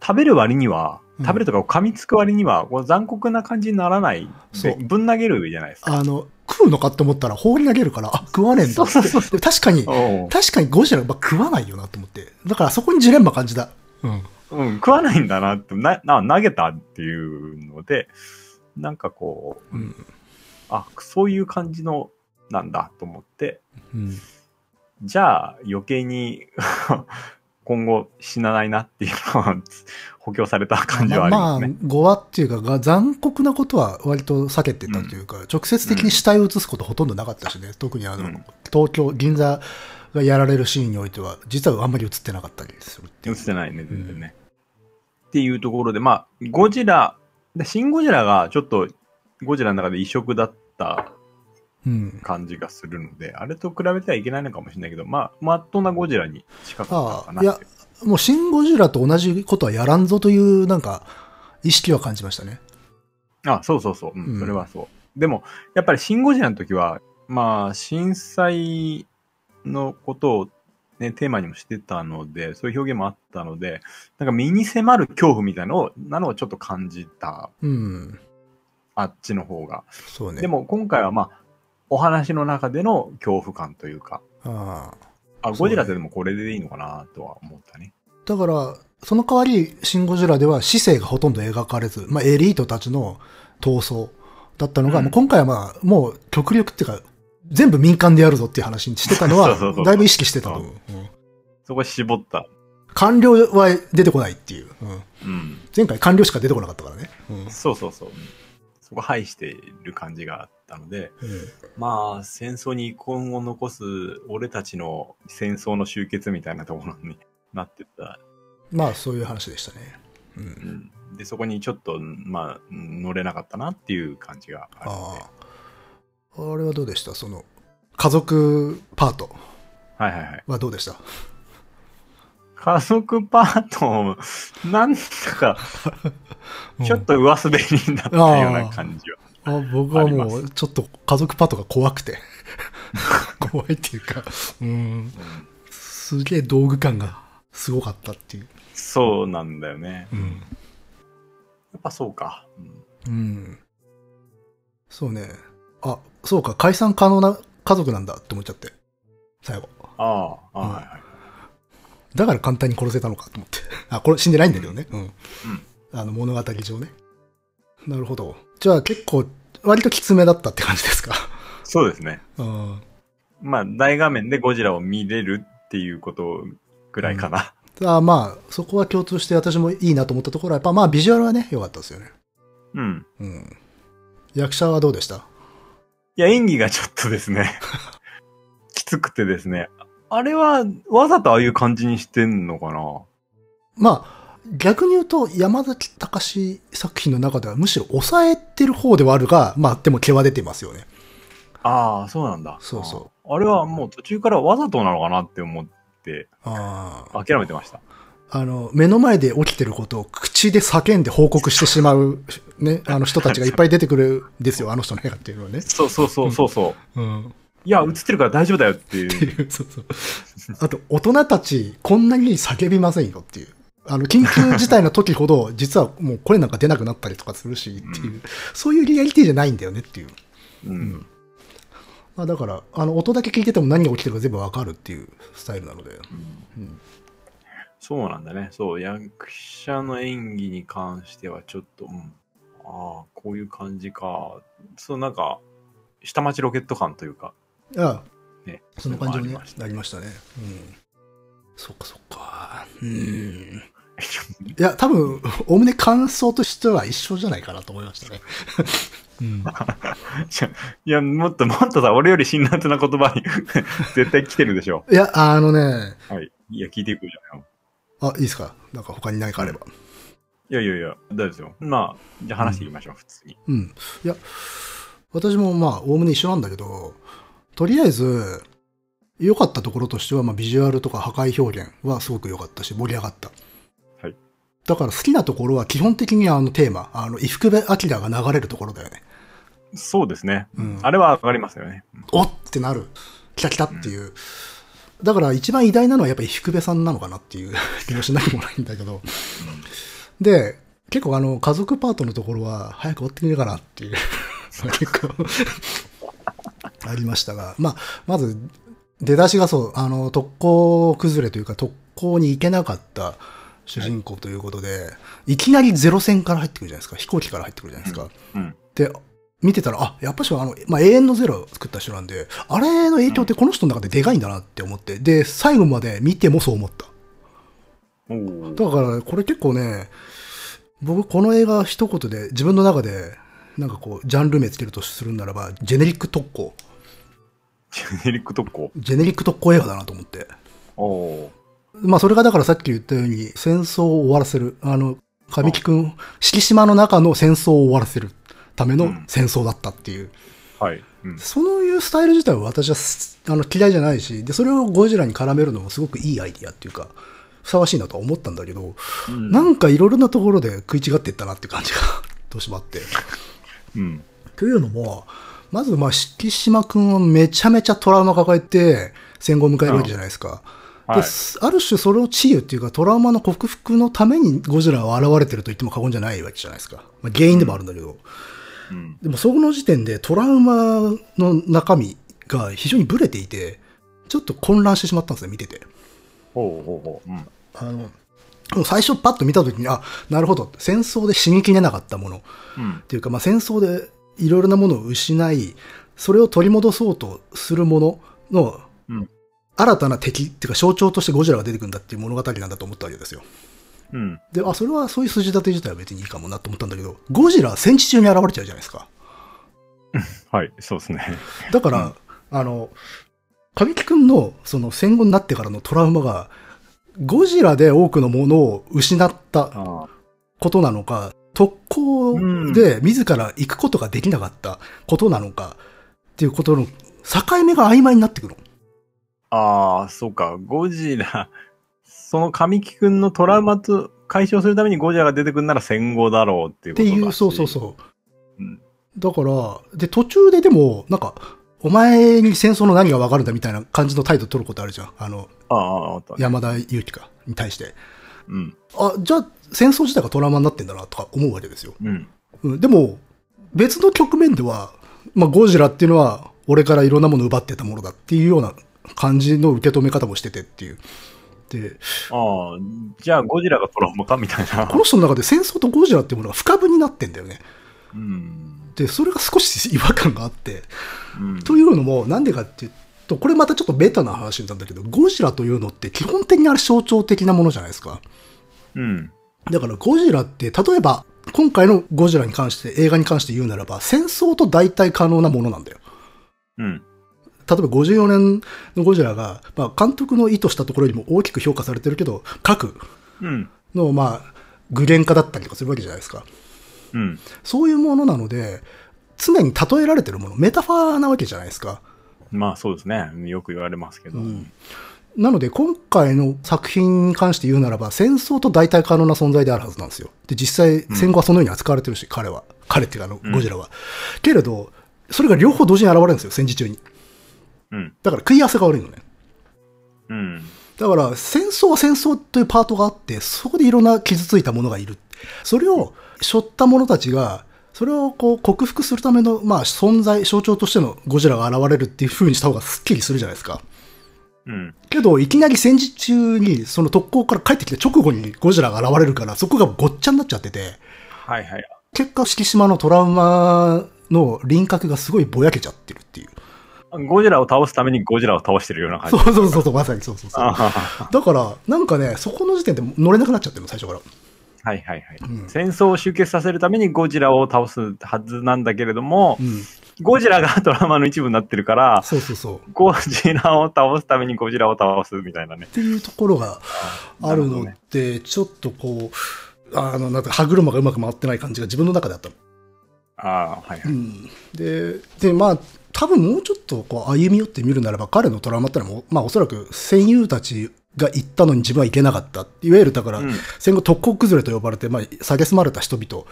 食べる割には、うん食べるとか噛みつく割には、こう残酷な感じにならない。そうでぶん投げるじゃないですか。あの、食うのかって思ったら放り投げるから、あ、食わねえんだ確かに、確かにゴジラ、まあ、食わないよなと思って。だからそこにジレンマ感じた。うん。うん、食わないんだなって、な、な投げたっていうので、なんかこう、うん。あ、そういう感じの、なんだと思って、うん。じゃあ余計に 今後死なないなっていうのは補強された感じはありますね。まあ、語話っていうかが、残酷なことは割と避けてたというか、直接的に死体を映すことほとんどなかったしね、特にあの、うん東京、銀座がやられるシーンにおいては、実はあんまり映ってなかったりするっていう。映ってないね、全然ね。っていうところで、まあ、ゴジラ、でシン・ゴジラがちょっとゴジラの中で異色だったうん。感じがするので、あれと比べてはいけないのかもしれないけど、まあ、まっとうなゴジラに近かったのああ、かないや、もうシン・ゴジラと同じことはやらんぞという、なんか、意識は感じましたね。あ、そうそうそう、うんうんそれはそう。でも、やっぱりシン・ゴジラの時は、まあ、震災のことをね、テーマにもしてたので、そういう表現もあったので、なんか身に迫る恐怖みたいなのを、なのをちょっと感じた、うん。あっちの方が。そうね。で、も今回はまあ、お話の中での恐怖感というか、ああ、そうねゴジラってでもこれでいいのかなとは思ったね。あ。だから、その代わり、シン・ゴジラでは死生がほとんど描かれず、まあ、エリートたちの闘争だったのが、うんもう今回はまあ、もう極力っていうか、全部民間でやるぞっていう話にしてたの そうそうそうは、だいぶ意識してたと思う。うんそこ絞った。官僚は出てこないっていう。うんうん。前回官僚しか出てこなかったからね。うんそうそうそう。そこ排している感じがあったので、まあ、戦争に遺恨を残す俺たちの戦争の終結みたいなところになってた。まあ、そういう話でしたね。う。うんん、で、そこにちょっと、まあ、乗れなかったなっていう感じがあるので。ああ。あれはどうでした？その、家族パートはいはいはい。はどうでした？家族パート、なんだか、ちょっと上滑りになったような感じは。あ僕はもう、ちょっと家族パートが怖くて。怖いっていうか、うん。すげえ道具感がすごかったっていう。そうなんだよね。うん。やっぱそうか。うんうん。そうね。あ、そうか、解散可能な家族なんだって思っちゃって。最後。ああ、はいはい。だから簡単に殺せたのかと思って。あ、これ死んでないんだけどね。うん。あの物語上ね。なるほど。じゃあ結構、割ときつめだったって感じですか？そうですね。うん。まあ、大画面でゴジラを見れるっていうことぐらいかな。あまあ、そこは共通して私もいいなと思ったところは、やっぱまあビジュアルはね、良かったですよね。うん。うん。役者はどうでした？いや、演技がちょっとですね、きつくてですね。あれは、わざとああいう感じにしてんのかな？まあ、逆に言うと、山崎隆作品の中ではむしろ抑えてる方ではあるが、まあ、でも毛は出てますよね。ああ、そうなんだ。そうそあれはもう途中からわざとなのかなって思って、ああ。諦めてました。あの、目の前で起きてることを口で叫んで報告してしまう、ね、あの人たちがいっぱい出てくるんですよ、あの人の映画っていうのはね。そうそうそうそうそう。うん。いや、映ってるから大丈夫だよってっていう。いう、そうそう。あと、大人たち、こんなに叫びませんよっていう。あの、緊急事態の時ほど、実はもう声なんか出なくなったりとかするし、っていう、そういうリアリティじゃないんだよねっていう。うん。まあ、だから、あの、音だけ聞いてても何が起きてるか全部わかるっていうスタイルなので。うんそうなんだね。そう、役者の演技に関してはちょっと、うん、ああ、こういう感じか。そう、なんか、下町ロケット感というか、ああ、ね。その感じになりましたね。うん。そっかそっか。うん。いや、多分、おおむね感想としては一緒じゃないかなと思いましたね。うん。いや、もっともっとさ、俺より辛辣な言葉に 絶対来てるでしょ。いや、あのね、はい。いや、聞いていくじゃんよ。あ、いいですか？なんか他に何かあれば。いやいやいや、大丈夫ですよ。まあ、じゃあ話していきましょう、普通に。うん。いや、私もまあ、おおむね一緒なんだけど、とりあえず、良かったところとしては、まあ、ビジュアルとか破壊表現はすごく良かったし、盛り上がった。はい。だから好きなところは基本的にあのテーマ、あの、伊福部明が流れるところだよね。そうですね。うんあれは上がりますよね。おっってなる。来た来たっていう。だから一番偉大なのはやっぱり福部さんなのかなっていう 気もしなくもないんだけど。で、結構あの、家族パートのところは早く終わってくれるかなっていう。結構ありましたが。まあ、まず、出だしがそう、あの、特攻崩れというか、特攻に行けなかった主人公ということで、い、きなりゼロ戦から入ってくるじゃないですか。飛行機から入ってくるじゃないですか。うん。で、見てたら、あ、やっぱしあの、まあ、永遠のゼロを作った人なんで、あれの影響ってこの人の中ででかいんだなって思って、で、最後まで見てもそう思った。だから、これ結構ね、僕この映画一言で自分の中で、なんかこう、ジャンル名つけるとするならば、ジェネリック特攻。ジェネリック特攻。ジェネリック特攻映画だなと思って。まあ、それがだからさっき言ったように、戦争を終わらせる。あの、神木くん、敷島の中の戦争を終わらせるための戦争だったっていう。ー。はい。うん。そういうスタイル自体は私はすあの嫌いじゃないし、で、それをゴジラに絡めるのもすごくいいアイディアっていうか、ふさわしいなとは思ったんだけど、うんなんかいろいろなところで食い違っていったなっていう感じが どうしてもあって。うん。というのも、まず、まあ、敷島くんはめちゃめちゃトラウマ抱えて戦後を迎えるわけじゃないですか。はいで、ある種それを治癒っていうかトラウマの克服のためにゴジラは現れてると言っても過言じゃないわけじゃないですか。まあ、原因でもあるんだけど。うん。でもその時点でトラウマの中身が非常にブレていて、ちょっと混乱してしまったんですね、見てて。ほうほうほう。うん。あの、最初パッと見た時に、あ、なるほど、戦争で死にきれなかったものうんっ。ていうか、まあ、戦争でいろいろなものを失い、それを取り戻そうとするもののうん。新たな敵っていうか象徴としてゴジラが出てくるんだっていう物語なんだと思ったわけですよ。うん。で、あ、それはそういう筋立て自体は別にいいかもなと思ったんだけど、ゴジラ戦地中に現れちゃうじゃないですか。はい。そうですね。だから、あの、神木くんのその戦後になってからのトラウマが、ゴジラで多くのものを失った。ことなのか、特攻で自ら行くことができなかったことなのか、っていうことの境目が曖昧になってくるの。ああ、そうか。ゴジラ、その神木くんのトラウマと解消するためにゴジラが出てくるなら戦後だろうっていうことだしっていう、そうそうそう。うん。だから、で、途中ででも、なんか、お前に戦争の何がわかるんだみたいな感じの態度取ることあるじゃん。あの、ああ、ね。山田裕貴か、に対して。うん。あ、じゃあ戦争自体がトラウマになってんだなとか思うわけですよ。うん。うん、でも、別の局面では、まあ、ゴジラっていうのは、俺からいろんなものを奪ってたものだっていうような感じの受け止め方もしててっていう。で、ああ、じゃあゴジラがトラウマかみたいな。この人の中で戦争とゴジラっていうものが不可分になってんだよね。うん。で、それが少し違和感があって。うん。というのも、なんでかっていうと、これまたちょっとベタな話なんだけど、ゴジラというのって基本的にあれ象徴的なものじゃないですか。うん。だからゴジラって、例えば、今回のゴジラに関して、映画に関して言うならば、戦争と代替可能なものなんだよ。うん。例えば54年のゴジラが、まあ、監督の意図したところよりも大きく評価されてるけど、核うん。の、まあ、具現化だったりとかするわけじゃないですか。うん。そういうものなので、常に例えられてるもの、メタファーなわけじゃないですか。まあそうですね。よく言われますけど。うんなので、今回の作品に関して言うならば、戦争と代替可能な存在であるはずなんですよ。で、実際、戦後はそのように扱われてるし、彼は。彼っていうか、あの、ゴジラは。けれど、それが両方同時に現れるんですよ、戦時中に。うん。だから食い合わせが悪いのね。うん。だから、戦争は戦争というパートがあって、そこでいろんな傷ついたものがいる。それを背負った者たちが、それをこう克服するための、まあ、存在、象徴としてのゴジラが現れるっていう風にした方がスッキリするじゃないですか。うん。けど、いきなり戦時中に、その特攻から帰ってきた直後にゴジラが現れるから、そこがごっちゃになっちゃってて、はいはい。結果、敷島のトラウマの輪郭がすごいぼやけちゃってるっていう。ゴジラを倒すためにゴジラを倒してるような感じ。そうそうそうそう、まさにそうそうそう。だから、なんかね、そこの時点で乗れなくなっちゃってるの、最初から。はいはいはい、うん戦争を終結させるためにゴジラを倒すはずなんだけれども、うん。ゴジラがドラマの一部になってるから、そうそうそう。ゴジラを倒すためにゴジラを倒すみたいなね。っていうところがあるので、ちょっとこう、あの、なんか歯車がうまく回ってない感じが自分の中であったの。ああ、はいはい。うん。で、で、まあ、多分もうちょっとこう歩み寄ってみるならば、彼のトラウマってのはまあおそらく戦友たちが行ったのに自分は行けなかった。いわゆるだから、うん戦後特攻崩れと呼ばれて、まあ、蔑まれた人々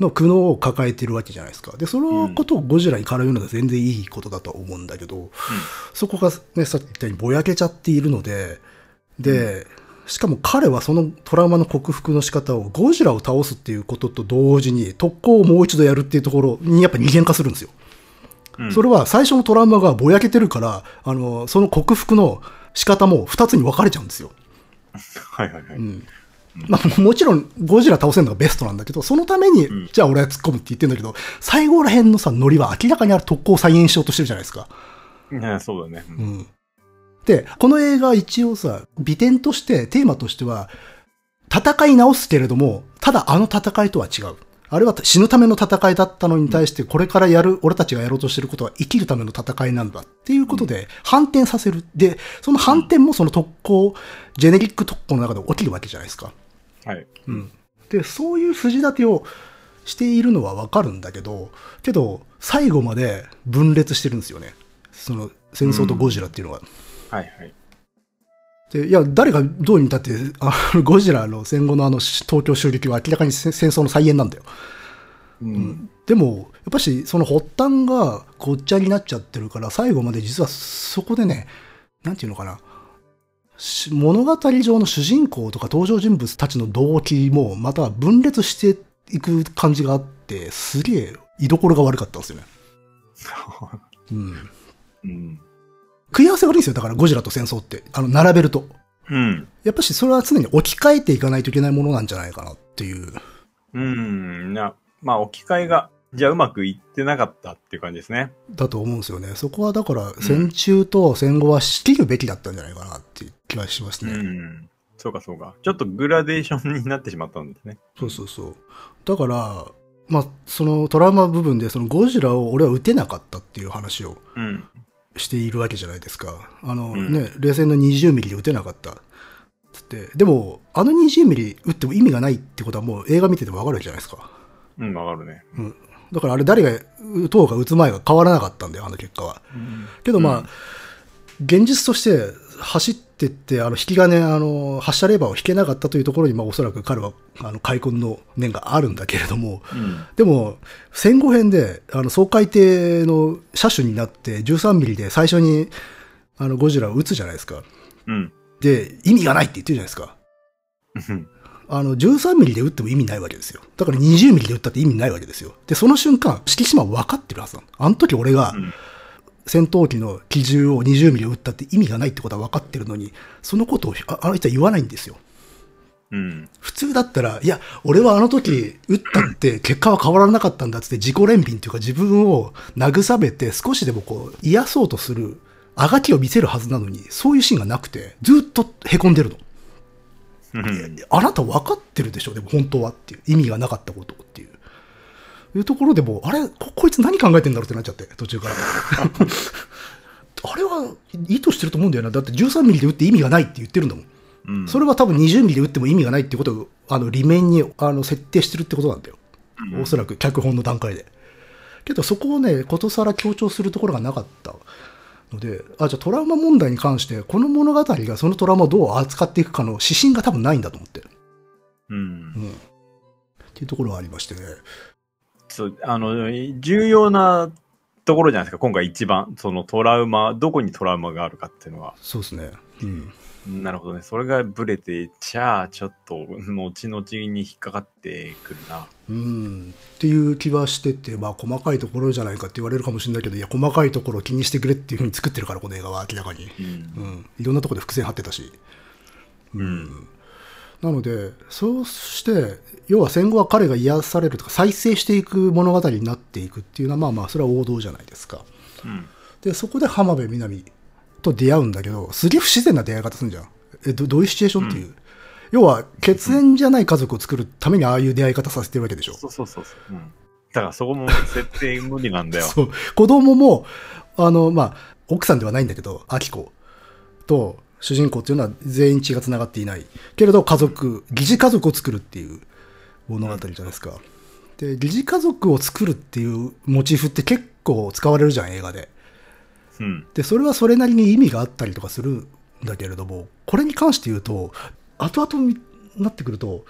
の苦悩を抱えているわけじゃないですか。で、そのことをゴジラに絡めるのは全然いいことだとは思うんだけど、そこがね、さっき言ったようにぼやけちゃっているので、で、しかも彼はそのトラウマの克服の仕方をゴジラを倒すっていうことと同時に特攻をもう一度やるっていうところにやっぱ二元化するんですよ。うんそれは最初のトラウマがぼやけてるから、あの、その克服の仕方も二つに分かれちゃうんですよ。はいはいはい。うん。まあ、もちろん、ゴジラ倒せるのがベストなんだけど、そのために、んじゃあ俺は突っ込むって言ってんだけど、最後ら辺のさ、ノリは明らかにある特攻を再現しようとしてるじゃないですか。ねそうだね。ううんん。で、この映画一応さ、美点として、テーマとしては、戦い直すけれども、ただあの戦いとは違う。あれは死ぬための戦いだったのに対して、これからやる、俺たちがやろうとしてることは生きるための戦いなんだっていうことで、反転させる。で、その反転もその特攻、ジェネリック特攻の中で起きるわけじゃないですか。はい。うん。で、そういう筋立てをしているのはわかるんだけど、けど、最後まで分裂してるんですよね。その、戦争とゴジラっていうのは。はいはい。で、いや、誰がどうに見たって、あの、ゴジラの戦後のあの、東京襲撃は明らかに戦戦争の再現なんだよ。うん。でも、やっぱし、その発端がごっちゃになっちゃってるから、最後まで実はそこでね、なんていうのかな、し物語上の主人公とか登場人物たちの動機も、また分裂していく感じがあって、すげえ居所が悪かったんですよね。うん。うん。食い合わせが悪いんですよ。だからゴジラと戦争って。あの、並べると。うん。やっぱしそれは常に置き換えていかないといけないものなんじゃないかなっていう。うん。な、まあ置き換えが、じゃあうまくいってなかったっていう感じですね。だと思うんですよね。そこはだから戦中と戦後は仕切るべきだったんじゃないかなっていう気がしますうね。ん。そうかそうか。ちょっとグラデーションになってしまったんですね。そうそうそう。だから、まあ、そのトラウマ部分でそのゴジラを俺は撃てなかったっていう話をうん。しているわけじゃないですか。あのうんね、冷戦の20ミリで撃てなかった。つって。でも、あの20ミリ撃っても意味がないってことはもう映画見ててもわかるじゃないですか。うん、わかるね。うん。だからあれ誰が撃とうが撃つ前が変わらなかったんだよ、あの結果は。うん。けどまあ、現実として走ってってって、あの、引き金、あの、発射レバーを引けなかったというところに、まあ、おそらく彼は、あの、開墾の念があるんだけれども、うん。でも、戦後編で、あの、総海艇の車種になって、13ミリで最初に、あの、ゴジラを撃つじゃないですか。うん。で、意味がないって言ってるじゃないですか。うん。あの、13ミリで撃っても意味ないわけですよ。だから20ミリで撃ったって意味ないわけですよ。で、その瞬間、敷島は分かってるはずなの。あの時俺がうん、戦闘機の機銃を20ミリ撃ったって意味がないってことは分かってるのに、そのことをああの人は言わないんですよ。うん。普通だったら、いや、俺はあの時撃ったって結果は変わらなかったんだって自己憐憫っていうか自分を慰めて少しでもこう癒そうとするあがきを見せるはずなのに、そういうシーンがなくて、ずっと凹んでるの。うん。あなた分かってるでしょでも本当はっていう。意味がなかったことっていう。いうところでもう、あれこ、こいつ何考えてんだろうってなっちゃって、途中から。あれは、意図してると思うんだよな。だって13ミリで撃って意味がないって言ってるんだもん。うん。それは多分20ミリで撃っても意味がないってことを、あの、裏面に、あの、設定してるってことなんだよ。おそらく脚本の段階で。けどそこをね、ことさら強調するところがなかったので、あ、じゃあトラウマ問題に関して、この物語がそのトラウマをどう扱っていくかの指針が多分ないんだと思って。うん。うん。っていうところがありましてね。そう、あの、重要なところじゃないですか、今回一番。そのトラウマ、どこにトラウマがあるかっていうのは。そうですね。うん。なるほどね。それがブレて、じゃあ、ちょっと、後々に引っかかってくるな。うん。っていう気はしてて、まあ細かいところじゃないかって言われるかもしれないけど、いや、細かいところを気にしてくれっていうふうに作ってるから、この映画は明らかに。うんう。ん。いろんなところで伏線張ってたし。うん。なので、そうして、要は戦後は彼が癒されるとか再生していく物語になっていくっていうのは、まあまあ、それは王道じゃないですか。うん。で、そこで浜辺美波と出会うんだけど、すげえ不自然な出会い方するんじゃん。え、どどういうシチュエーションっていう。要は、血縁じゃない家族を作るためにああいう出会い方させてるわけでしょ。そうそうそうそう。うん。だからそこも 設定無理なんだよ。そう。子供も、あの、まあ、奥さんではないんだけど、アキコと主人公っていうのは全員血が繋がっていない。けれど家族、疑似家族を作るっていう物語じゃないですか。で、疑似家族を作るっていうモチーフって結構使われるじゃん、映画で。うん。で、それはそれなりに意味があったりとかするんだけれども、これに関して言うと、後々になってくると、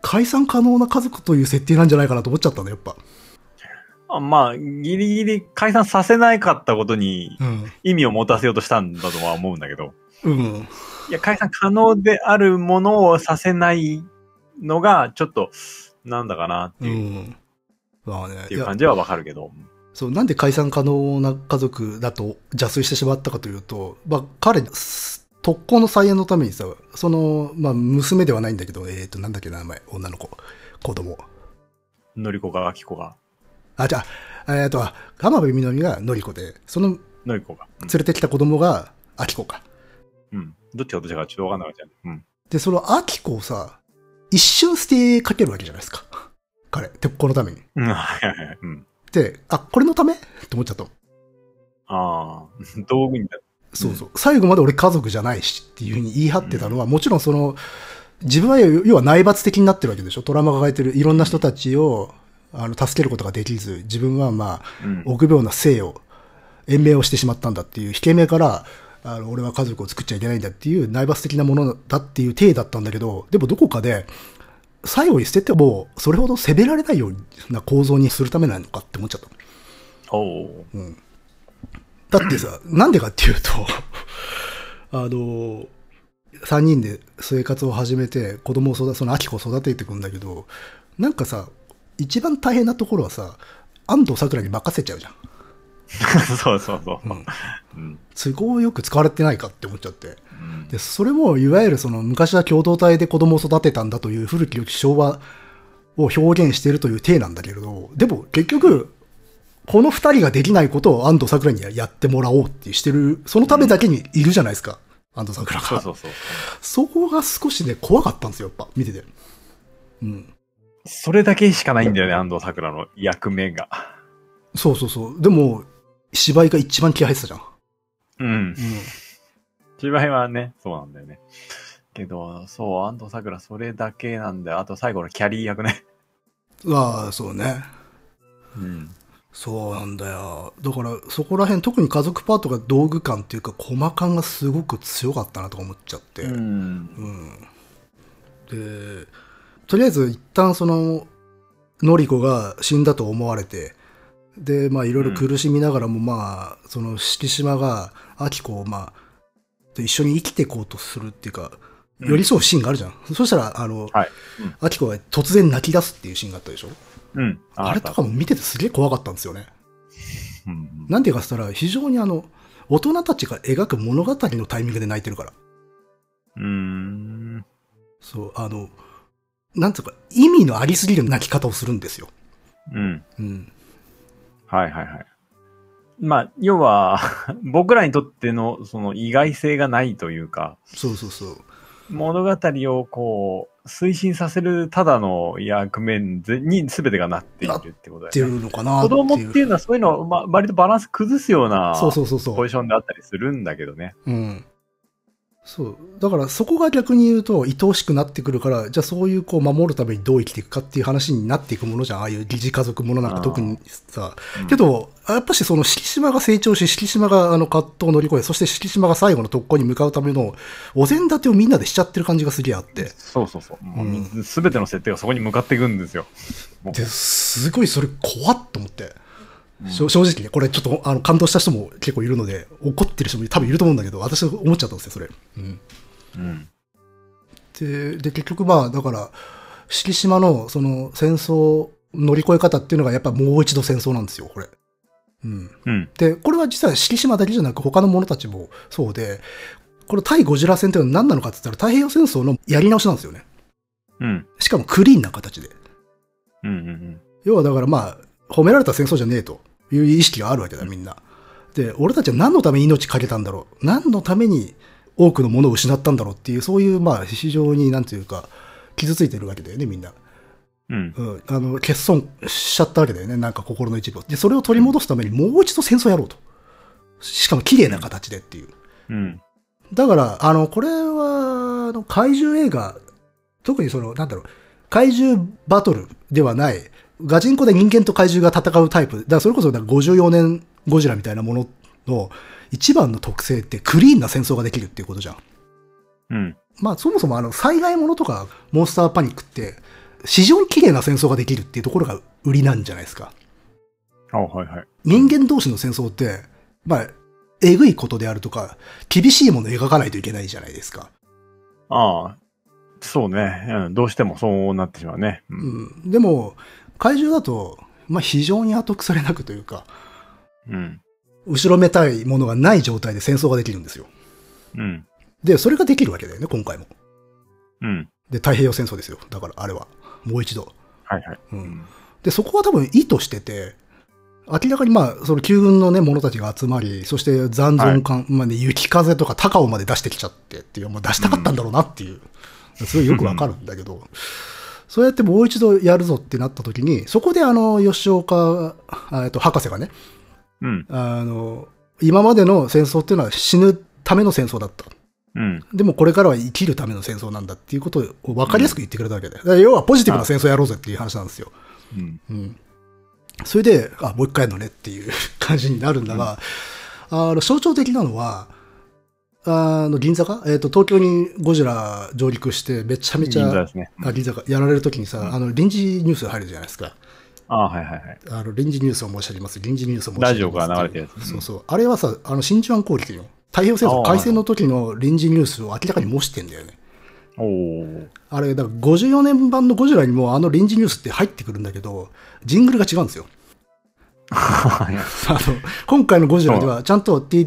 解散可能な家族という設定なんじゃないかなと思っちゃったの、やっぱ。あまあ、ギリギリ解散させなかったことにうん。意味を持たせようとしたんだとは思うんだけど。うん。いや、解散可能であるものをさせないのが、ちょっと、なんだかなってういう,、ん。まあね。っていう感じはわかるけど。そう、なんで解散可能な家族だと邪推してしまったかというと、まあ、彼、す特攻の再演のためにさ、その、まあ、娘ではないんだけど、えっ、と、なんだっけな、名前、女の子、子供。のりこが、あきこが、あ、じゃあ、えっ、と、浜辺美波がのり子で、そののりこが。連れてきた子供が、あきこか。うん。うん。どっちがどっちかちょっとわかんなかったよね。うん。で、そのあきこをさ、一瞬捨てかけるわけじゃないですか。彼、鉄鋼のために。うん、はいはいはい。うん。で、あ、これのため？って思っちゃったの。ああ、道具になそうそう。最後まで俺家族じゃないしっていうふうに言い張ってたのは、もちろんその、自分は要は内罰的になってるわけでしょ。トラウマ抱えてるいろんな人たちを、あの、助けることができず、自分はまあ、うん。臆病な生を、延命をしてしまったんだっていう、引け目から、あの、俺は家族を作っちゃいけないんだっていう内罰的なものだっていう体だったんだけど、でもどこかで、最後に捨てても、それほど責められないような構造にするためなのかって思っちゃった。おう。だってさ、なんでかっていうと、あの、三人で生活を始めて、子供を育て、その秋子を育てていくんだけど、なんかさ、一番大変なところはさ、安藤桜に任せちゃうじゃん。そうそうそう。うんうん。都合よく使われてないかって思っちゃって。うんで、それも、いわゆるその、昔は共同体で子供を育てたんだという古き良き昭和を表現しているという体なんだけれど、でも結局、この二人ができないことを安藤桜にやってもらおうってしてる、そのためだけにいるじゃないですか。安藤桜が。そうそうそう。そこが少しね、怖かったんですよ、やっぱ、見てて。うん。それだけしかないんだよね、安藤桜の役目が。そうそうそう。でも、芝居が一番気合入ってたじゃん。うんう。ん。芝居はね、そうなんだよね。けど、そう、安藤桜それだけなんだよ。あと最後のキャリー役ね。ああ、そうね。うん。そうなんだよ。だから、そこら辺、特に家族パートが道具感っていうか、コマ感がすごく強かったなとか思っちゃって。うん。で、とりあえず一旦その、のりこが死んだと思われて、で、まあいろいろ苦しみながらも、まあ、その敷島が、アキコをまあ、と一緒に生きていこうとするっていうか、寄り添うシーンがあるじゃん。そしたら、あの、はい。うんアキコが突然泣き出すっていうシーンがあったでしょ？うん。あれとかも見ててすげえ怖かったんですよね。うん。なんていうかそしたら、非常にあの、大人たちが描く物語のタイミングで泣いてるから。うん。そう、あの、なんつうか、意味のありすぎる泣き方をするんですよ。うん。うん。はいはいはい。まあ、要は、僕らにとっての、その意外性がないというか、そうそうそう。物語をこう、推進させるただの役面に全てがなっているってことだってよね。るのかな子っていう。供っていうのはそういうのを、ま、割とバランス崩すようなそうそうそうそう。ポジションであったりするんだけどね。うん。そう。だからそこが逆に言うと愛おしくなってくるから、じゃあそういうこう守るためにどう生きていくかっていう話になっていくものじゃん。ああいう疑似家族ものなんか特にさ。うんけど、やっぱしその敷島が成長し、敷島があの葛藤を乗り越え、そして敷島が最後の特攻に向かうためのお膳立てをみんなでしちゃってる感じがすげえあって。そうそうそう。もううんすべての設定がそこに向かっていくんですよ。で、すごいそれ怖っと思って。うん正直ね、これちょっとあの感動した人も結構いるので、怒ってる人も多分いると思うんだけど、私は思っちゃったんですよ、それ。うん。うん。で、で、結局まあ、だから、敷島のその戦争乗り越え方っていうのがやっぱもう一度戦争なんですよ、これ。うん。うん。で、これは実は敷島だけじゃなく他の者たちもそうで、この対ゴジラ戦っていうのは何なのかって言ったら太平洋戦争のやり直しなんですよね。うん。しかもクリーンな形で。うん。うん。要はだからまあ、褒められた戦争じゃねえという意識があるわけだ、みんな。で、俺たちは何のために命かけたんだろう？何のために多くのものを失ったんだろうっていう、そういうまあ、非常になんていうか、傷ついてるわけだよね、みんな。うん。うん。あの、欠損しちゃったわけだよね、なんか心の一部を。で、それを取り戻すためにもう一度戦争やろうと。しかも綺麗な形でっていう。うん。だから、あの、これは、あの、怪獣映画、特にその、なんだろう、怪獣バトルではない、ガチンコで人間と怪獣が戦うタイプ。だからそれこそ、だから54年ゴジラみたいなものの一番の特性ってクリーンな戦争ができるっていうことじゃん。うん。まあ、そもそもあの、災害ものとか、モンスターパニックって、非常に綺麗な戦争ができるっていうところが売りなんじゃないですか。あ、はいはい。人間同士の戦争って、まあ、えぐいことであるとか、厳しいものを描かないといけないじゃないですか。ああ。そうね。うん。どうしてもそうなってしまうね。う。うんん。でも、怪獣だと、まあ、非常に後腐れなくというか、うん。後ろめたいものがない状態で戦争ができるんですよ。うん。で、それができるわけだよね、今回も。うん。で、太平洋戦争ですよ。だから、あれは。もう一度。はいはい。う。うんん。で、そこは多分意図してて、明らかにまあ、その旧軍のね、者たちが集まり、そして残存感、まあね、雪風とか高尾まで出してきちゃってっていう、もう出したかったんだろうなっていう、すごいよくわかるんだけど、そうやってもう一度やるぞってなった時に、そこであの、吉岡、あえっと、博士がね、うん。あの、今までの戦争っていうのは死ぬための戦争だった。うん。でもこれからは生きるための戦争なんだっていうことを分かりやすく言ってくれたわけで。だから要はポジティブな戦争やろうぜっていう話なんですよ。うん。うん。それで、あ、もう一回やるのねっていう感じになるんだが、あの、象徴的なのは、あの、銀座か？えっ、と、東京にゴジラ上陸して、めちゃめちゃ、銀座ですね。あ、銀座か、やられるときにさ、うんあの、臨時ニュース入るじゃないですか。ああ、はいはいはい。あの、臨時ニュースを申し上げます。臨時ニュースを申し上げます。ラジオから流れてるやつねそうそう。あれはさ、あの、真珠湾攻撃の、太平洋戦争開戦の時の臨時ニュースを明らかに模してんだよね。おお。あれ、だから54年版のゴジラにもあの臨時ニュースって入ってくるんだけど、ジングルが違うんですよ。あの、今回のゴジラでは、ちゃんと、テ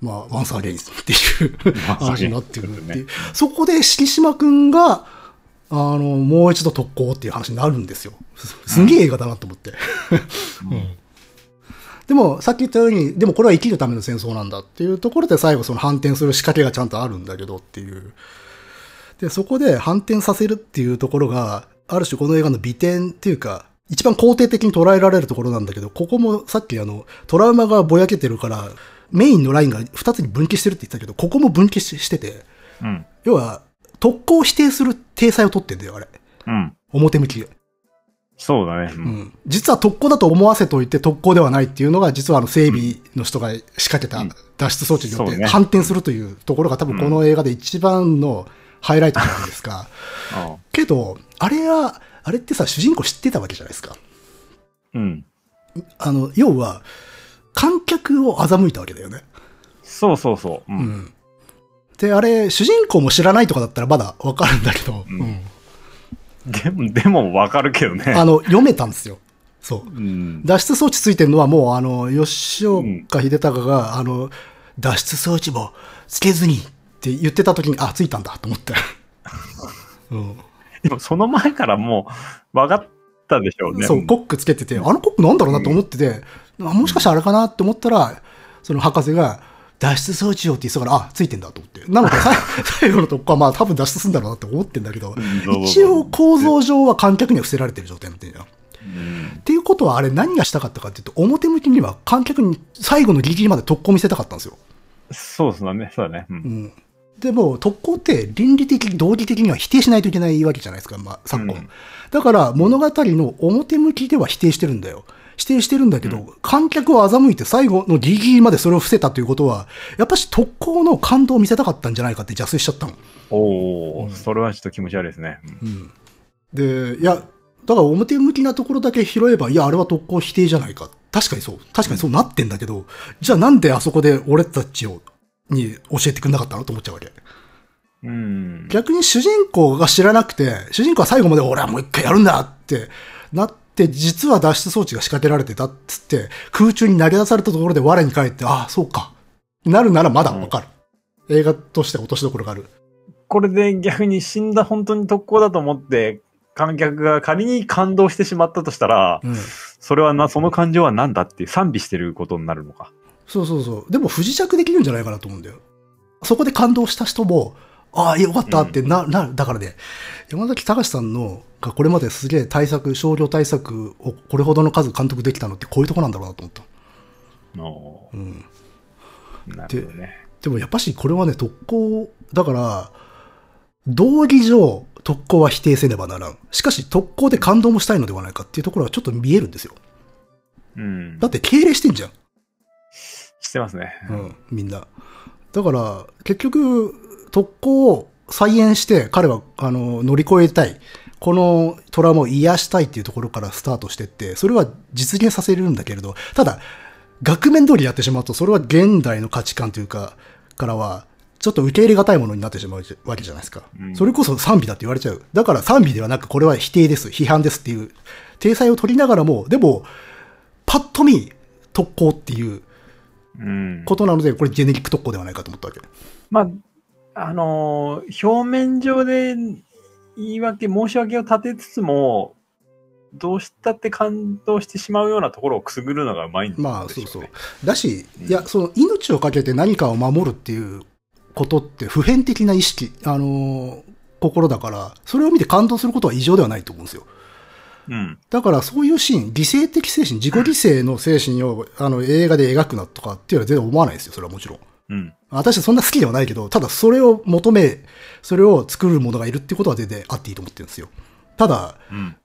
まあ once again っていう話になってくるっていう。そこで敷島くんが、あの、もう一度特攻っていう話になるんですよ。すげえ映画だなと思って。うんでも、さっき言ったように、でもこれは生きるための戦争なんだっていうところで最後その反転する仕掛けがちゃんとあるんだけどっていう。で、そこで反転させるっていうところが、ある種この映画の美点っていうか、一番肯定的に捉えられるところなんだけど、ここもさっきあの、トラウマがぼやけてるから、メインのラインが2つに分岐してるって言ってたけど、ここも分岐ししてて、うん。要は、特攻を否定する体裁を取ってんだよ、あれ。うん。表向きで。そうだね。う。うんん。実は特攻だと思わせといて特攻ではないっていうのが、実はあの整備の人が仕掛けたうん脱出装置によって反転するというところが多分この映画で一番のハイライトじゃないですか。ああけど、あれは、あれってさ、主人公知ってたわけじゃないですか。うん。あの、要は、観客を欺いたわけだよね。そうそうそう。う。うんん。で、あれ、主人公も知らないとかだったらまだわかるんだけど、うんうんでも、でもわかるけどね。あの、読めたんですよ。そう。うん。脱出装置ついてるのはもう、あの、吉岡秀隆が、あの、脱出装置もつけずにって言ってた時に、あ、ついたんだと思って。うんでも、その前からもう、分かったでしょうね。そう、コックつけてて、あのコックなんだろうなと思ってて、あもしかしたらあれかなって思ったら、その博士が、脱出装置をって言ってたから、あ、ついてんだと思って。なので、さ 最後のとこはまあ多分脱出するんだろうなって思ってんだけど一応構造上は観客には伏せられてる状態になってるじゃん。うん。っていうことはあれ何がしたかったかっていうと、表向きには観客に最後のギリギリまで特攻見せたかったんですよ。そうですね。そうだね。う。うんん。でも、特攻って倫理的、道義的には否定しないといけないわけじゃないですか、まあ、昨今。うんだから、物語の表向きでは否定してるんだよ。否定してるんだけど、観客を欺いて最後のギリギリまでそれを伏せたということは、やっぱし特攻の感動を見せたかったんじゃないかって邪推しちゃったの。おお、うんそれはちょっと気持ち悪いですね。うん。で、いや、だから表向きなところだけ拾えば、いや、あれは特攻否定じゃないか。確かにそう。確かにそうなってんだけど、じゃあなんであそこで俺たちを、に教えてくれなかったのと思っちゃうわけ。うん。逆に主人公が知らなくて、主人公は最後まで俺はもう一回やるんだってなって、実は脱出装置が仕掛けられてたっつって、空中に投げ出されたところで我に返って、ああ、そうか。なるならまだわかる。映画として落としどころがある。これで逆に死んだ本当に特攻だと思って、観客が仮に感動してしまったとしたら、うん。それはな、その感情は何だって賛美してることになるのか。そうそうそう。でも不時着できるんじゃないかなと思うんだよ。そこで感動した人も、ああ、よかったってな、なる。だからね、山崎隆さんの、がこれまですげえ対策、商業対策をこれほどの数監督できたのってこういうとこなんだろうなと思った。のうん。なるほどね。でもやっぱしこれはね、特攻、だから、道義上、特攻は否定せねばならん。しかし特攻で感動もしたいのではないかっていうところがちょっと見えるんですよ。うんだ。って敬礼してんじゃん。してますね。うん、みんな。だから、結局、特攻を再現して彼は、あの、乗り越えたい。このトラウマを癒したいっていうところからスタートしてって、それは実現させれるんだけれど、ただ、額面通りやってしまうと、それは現代の価値観というか、からは、ちょっと受け入れがたいものになってしまうわけじゃないですか。うんそれこそ賛美だって言われちゃう。だから賛美ではなく、これは否定です、批判ですっていう、体裁を取りながらも、でも、パッと見、特攻っていううん。ことなので、これジェネリック特攻ではないかと思ったわけ。まあ、あのー表面上で言い訳、申し訳を立てつつも、どうしたって感動してしまうようなところをくすぐるのがうまいんでしょまあ、そうそうね。。だし、うんいや、その命をかけて何かを守るっていうことって普遍的な意識、あのー心だから、それを見て感動することは異常ではないと思うんですよ。うん。だからそういうシーン、犠牲的精神、自己犠牲の精神をあの映画で描くなとかっていうのは全然思わないですよ、それはもちろん。うん。私はそんな好きではないけど、ただそれを求め、それを作る者がいるってことは全然あっていいと思ってるんですよ。ただ、うん。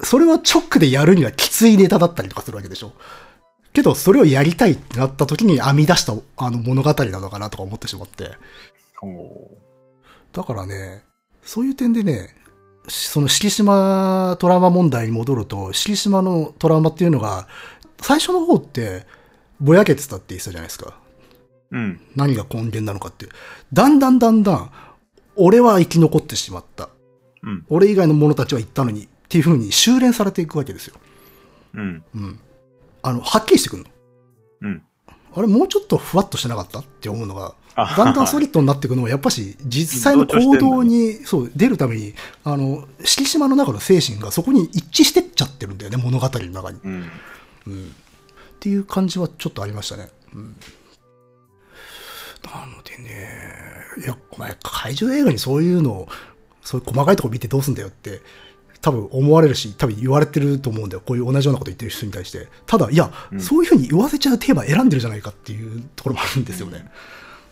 それは直でやるにはきついネタだったりとかするわけでしょ。けど、それをやりたいってなった時に編み出したあの物語なのかなとか思ってしまって。おだからね、そういう点でね、しその敷島トラウマ問題に戻ると、敷島のトラウマっていうのが、最初の方って、ぼやけてたって言ってたじゃないですか。うん。何が根源なのかって。だんだんだんだん、俺は生き残ってしまった。うん。俺以外の者たちは行ったのに、っていう風に修練されていくわけですよ。うん。うん。あの、はっきりしてくるの。うん。あれ、もうちょっとふわっとしてなかった？って思うのが、あだんだんソリッドになっていくのは、やっぱし、実際の行動に、そう、出るために、あの、敷島の中の精神がそこに一致してっちゃってるんだよね、物語の中に。うん。うん。っっていう感じはちょっとありましたね。うん。なのでね、いや、お前、怪獣映画にそういうのを、そういう細かいとこ見てどうすんだよって、多分思われるし、多分言われてると思うんだよ。こういう同じようなこと言ってる人に対して。ただ、いや、うんそういうふうに言わせちゃうテーマ選んでるじゃないかっていうところもあるんですよね。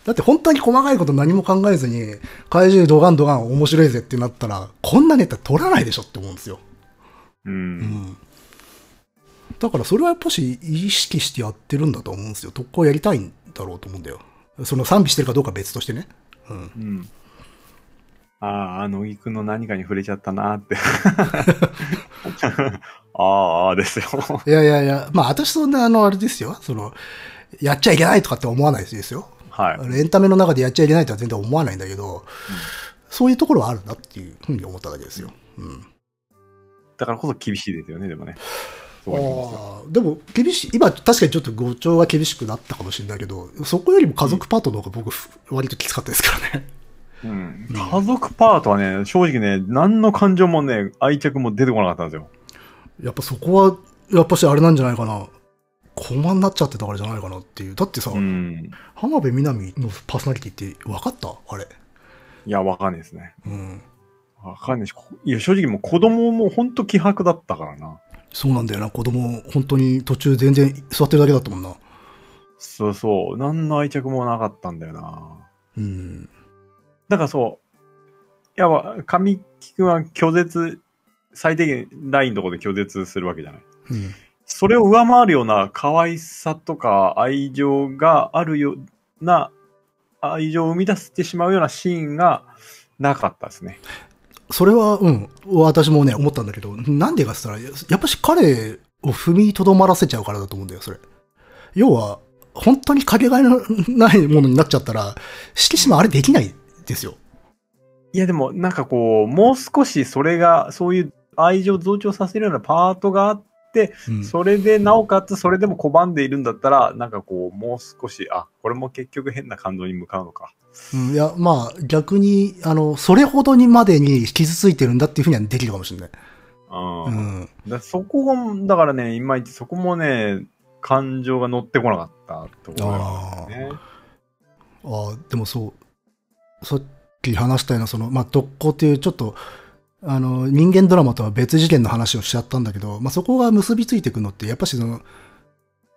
だって本当に細かいこと何も考えずに、怪獣ドガンドガン面白いぜってなったら、こんなネタ取らないでしょって思うんですよ。う。うんん。だからそれはやっぱし意識してやってるんだと思うんですよ。特攻やりたいんだろうと思うんだよ。その賛美してるかどうかは別としてね。うん。うん。ああ、あの、乃木くんの何かに触れちゃったなって。ああああ、ですよ。いやいやいや、まあ私そんなあの、あれですよ。その、やっちゃいけないとかって思わないですよ。はい。エンタメの中でやっちゃいけないとは全然思わないんだけど、そういうところはあるなっていうふうに思っただけですよ。うん。だからこそ厳しいですよね、でもね。そう思いますよあーでも、厳しい、今確かにちょっと語調は厳しくなったかもしれないけど、そこよりも家族パートの方が僕、割ときつかったですからね。うん。家族パートはね、正直ね、何の感情もね、愛着も出てこなかったんですよ。やっぱそこは、やっぱしあれなんじゃないかな。コマになっちゃってたからじゃないかなっていう。だってさ、うん。浜辺美波のパーソナリティって分かった？あれ。いや、わかんないですね。うん。わかんないし、こいや、正直もう子供もほんと気迫だったからな。そうなんだよな。子供、本当に途中全然座ってるだけだったもんな。そうそう。何の愛着もなかったんだよな。うん。だからそう。いや、まあ神木くんは拒絶、最低限ラインのところで拒絶するわけじゃない。うん。それを上回るような可愛さとか愛情があるような、愛情を生み出してしまうようなシーンがなかったですね。それは、うん。私もね、思ったんだけど、なんでかって言ったら、やっぱし彼を踏みとどまらせちゃうからだと思うんだよ、それ。要は、本当にかけがえのないものになっちゃったら、敷島あれできないですよ。いやでもなんかこう、もう少しそれが、そういう愛情を増長させるようなパートがあっ、うんそれでなおかつそれでも拒んでいるんだったら、なんかこう、もう少し、あ、これも結局変な感情に向かうのか。うん、いや、まあ、逆に、あの、それほどにまでに傷ついてるんだっていうふうにはできるかもしれない。うんうん。だそこが、だからね、いまいちそこもね、感情が乗ってこなかったとこね。ああ、でもそう、さっき話したような、その、まあ、特攻っていうちょっと、あの、人間ドラマとは別次元の話をしちゃったんだけど、まあ、そこが結びついていくのって、やっぱしその、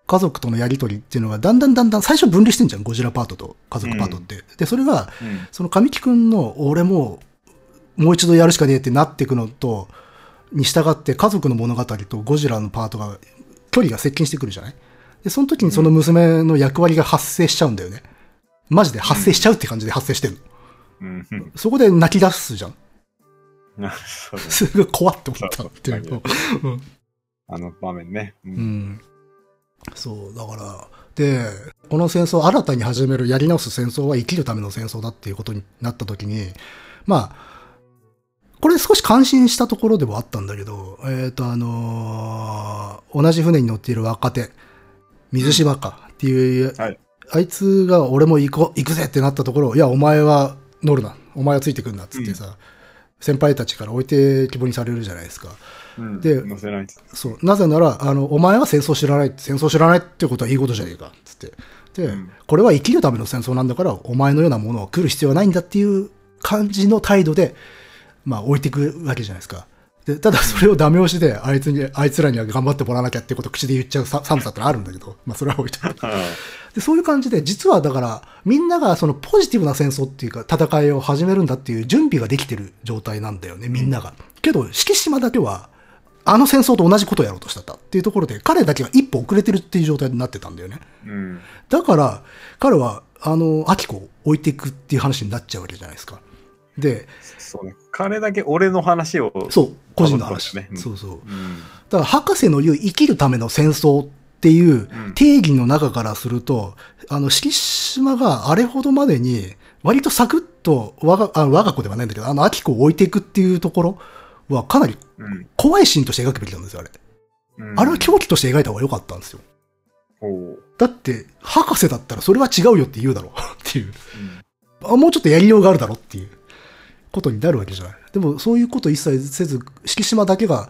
家族とのやりとりっていうのが、だんだんだんだん、最初分離してんじゃん、ゴジラパートと家族パートって。で、それが、うんその神木くんの、俺もう、もう一度やるしかねえってなっていくのと、に従って家族の物語とゴジラのパートが、距離が接近してくるじゃない？で、その時にその娘の役割が発生しちゃうんだよね。マジで発生しちゃうって感じで発生してる。うん。そこで泣き出すじゃん。すごい怖って思ったっていうあの場面ね。う。うんん。そう、だから、で、この戦争、新たに始める、やり直す戦争は生きるための戦争だっていうことになった時に、まあ、これ少し感心したところではあったんだけど、えっ、と、あのー同じ船に乗っている若手、水島かっていう、はいあいつが俺も行こう、行くぜってなったところ、いや、お前は乗るな。お前はついてくんなっつってさ、先輩たちから置いてきぼりにされるじゃないですか。うん。でなそう。なぜなら、あの、お前は戦争知らない、戦争知らないってことはいいことじゃねえか、つって。で、うんこれは生きるための戦争なんだから、お前のようなものを来る必要はないんだっていう感じの態度で、まあ置いていくわけじゃないですか。で、ただそれをダメ押しで、あいつに、あいつらには頑張ってもらわなきゃってことを口で言っちゃうさ寒さってのあるんだけど、まあそれは置いといて。で、そういう感じで、実はだから、みんながそのポジティブな戦争っていうか、戦いを始めるんだっていう準備ができてる状態なんだよね、みんなが。けど、敷島だけは、あの戦争と同じことをやろうとしてたっていうところで、彼だけが一歩遅れてるっていう状態になってたんだよね。うん。だから、彼は、あの、アキコを置いていくっていう話になっちゃうわけじゃないですか。で、そうね。彼だけ俺の話を。そう、個人の話。ねそうそう。うん。だから博士の言う生きるための戦争っていううん定義の中からすると、あの、敷島があれほどまでに、割とサクッと我が、あ我が子ではないんだけど、あの、アキコを置いていくっていうところはかなりうん。怖いシーンとして描くべきなんですよ、あれ。うんあれは狂気として描いた方が良かったんですよ。だって、博士だったらそれは違うよって言うだろうっていう。うんあもうちょっとやりようがあるだろうっていうことになるわけじゃない。でもそういうこと一切せず、敷島だけが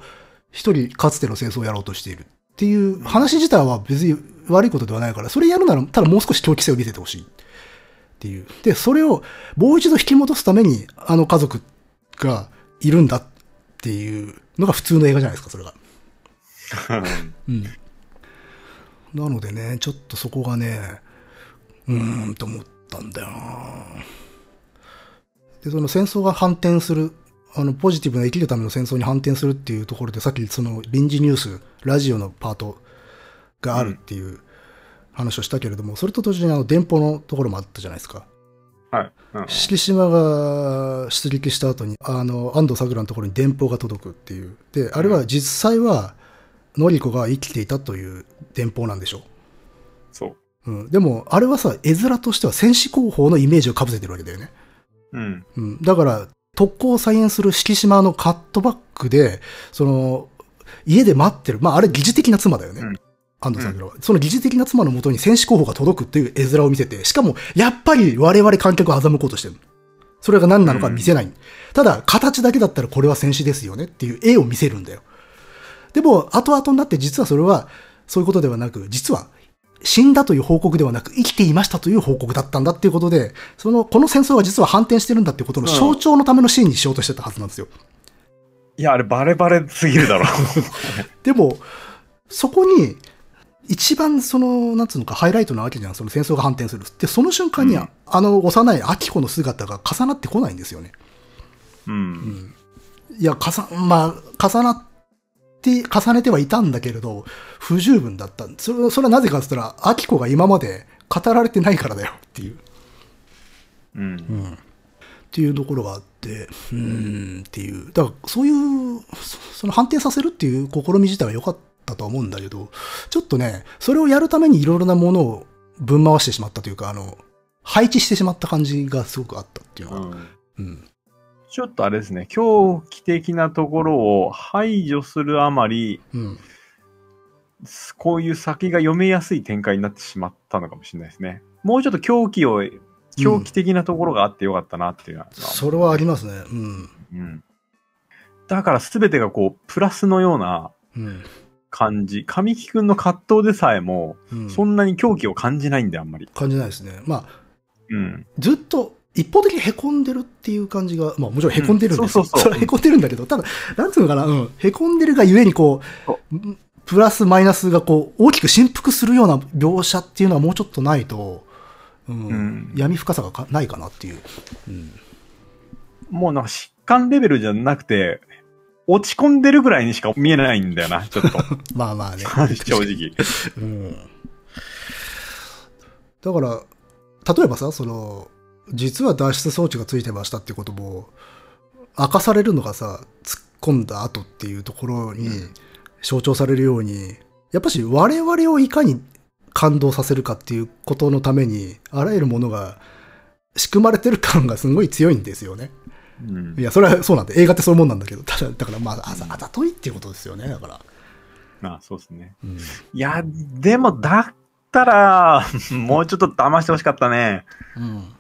一人かつての戦争をやろうとしているっていう話自体は別に悪いことではないから、それやるなら、ただもう少し狂気性を見せてほしい。っていう。で、それをもう一度引き戻すために、あの家族がいるんだっていうのが普通の映画じゃないですか、それが。うん。なのでね、ちょっとそこがね、うーんと思ったんだよなで、その戦争が反転する、あの、ポジティブな生きるための戦争に反転するっていうところで、さっきその臨時ニュース、ラジオのパートがあるっていう話をしたけれども、それと同時にあの、電報のところもあったじゃないですか。はい。うん敷島が出撃した後に、あの、安藤桜のところに電報が届くっていう。で、あれは実際は、のりこが生きていたという電報なんでしょそう。う。うん。でも、あれはさ、絵面としては戦士広報のイメージを被せてるわけだよね。うん。うん。だから、特攻を再演する敷島のカットバックで、その、家で待ってる。まあ、あれ疑似的な妻だよね。うん安藤桜は。その疑似的な妻のもとに戦士候補が届くっていう絵面を見せて、しかも、やっぱり我々観客を欺こうとしてる。それが何なのか見せない。ただ、形だけだったらこれは戦士ですよねっていう絵を見せるんだよ。でも、後々になって実はそれは、そういうことではなく、実は、死んだという報告ではなく、生きていましたという報告だったんだっていうことで、その、この戦争は実は反転してるんだっていうことの象徴のためのシーンにしようとしてたはずなんですよ。いや、あれバレバレすぎるだろ。でも、そこに、一番その、なんつうのか、ハイライトなわけじゃん。その戦争が反転する。で、その瞬間に、うんあの幼い秋子の姿が重なってこないんですよね。うん。いや、かさ、まあ、重なって、重ねてはいたんだけれど、不十分だった。それそれはなぜかって言ったら、秋子が今まで語られてないからだよっていう。うん。っていうところがあって、うーんっていう。だから、そういう、そその反転させるっていう試み自体は良かったとは思うんだけど、ちょっとね、それをやるためにいろいろなものをぶん回してしまったというか、あの、配置してしまった感じがすごくあったっていうのは。うんうん。ちょっとあれですね、狂気的なところを排除するあまり、うん。こういう先が読めやすい展開になってしまったのかもしれないですね。もうちょっと狂気を、狂気的なところがあってよかったなっていうのは。それはありますね。うん。うん。だから全てがこう、プラスのようなうん。感じ。神木くんの葛藤でさえも、うん、そんなに狂気を感じないんで、あんまり。感じないですね。まあ、うん。ずっと一方的に凹んでるっていう感じが、まあもちろん凹んでるんですよ。うんそうそうそうれは凹んでるんだけど、ただ、なんつうのかな、うん、凹んでるがゆえにこ、そうプラスマイナスがこう、大きく振幅するような描写っていうのはもうちょっとないと、うんうん闇深さがかないかなっていう。うん、もうなんか疾患レベルじゃなくて、落ち込んでるぐらいにしか見えないんだよな、ちょっと。まあまあね。正直。うんだから、例えばさ、その、実は脱出装置がついてましたっていうことも、明かされるのがさ、突っ込んだ後っていうところに象徴されるように、やっぱし我々をいかに感動させるかっていうことのために、あらゆるものが仕組まれてる感がすごい強いんですよね。うんい。や、それはそうなんで、映画ってそういうもんなんだけど、ただ、だからまあ、あざあざといっていうことですよね、だから。まあ、そうですね。うんいや、でも、だったら、もうちょっと騙してほしかったね。うん。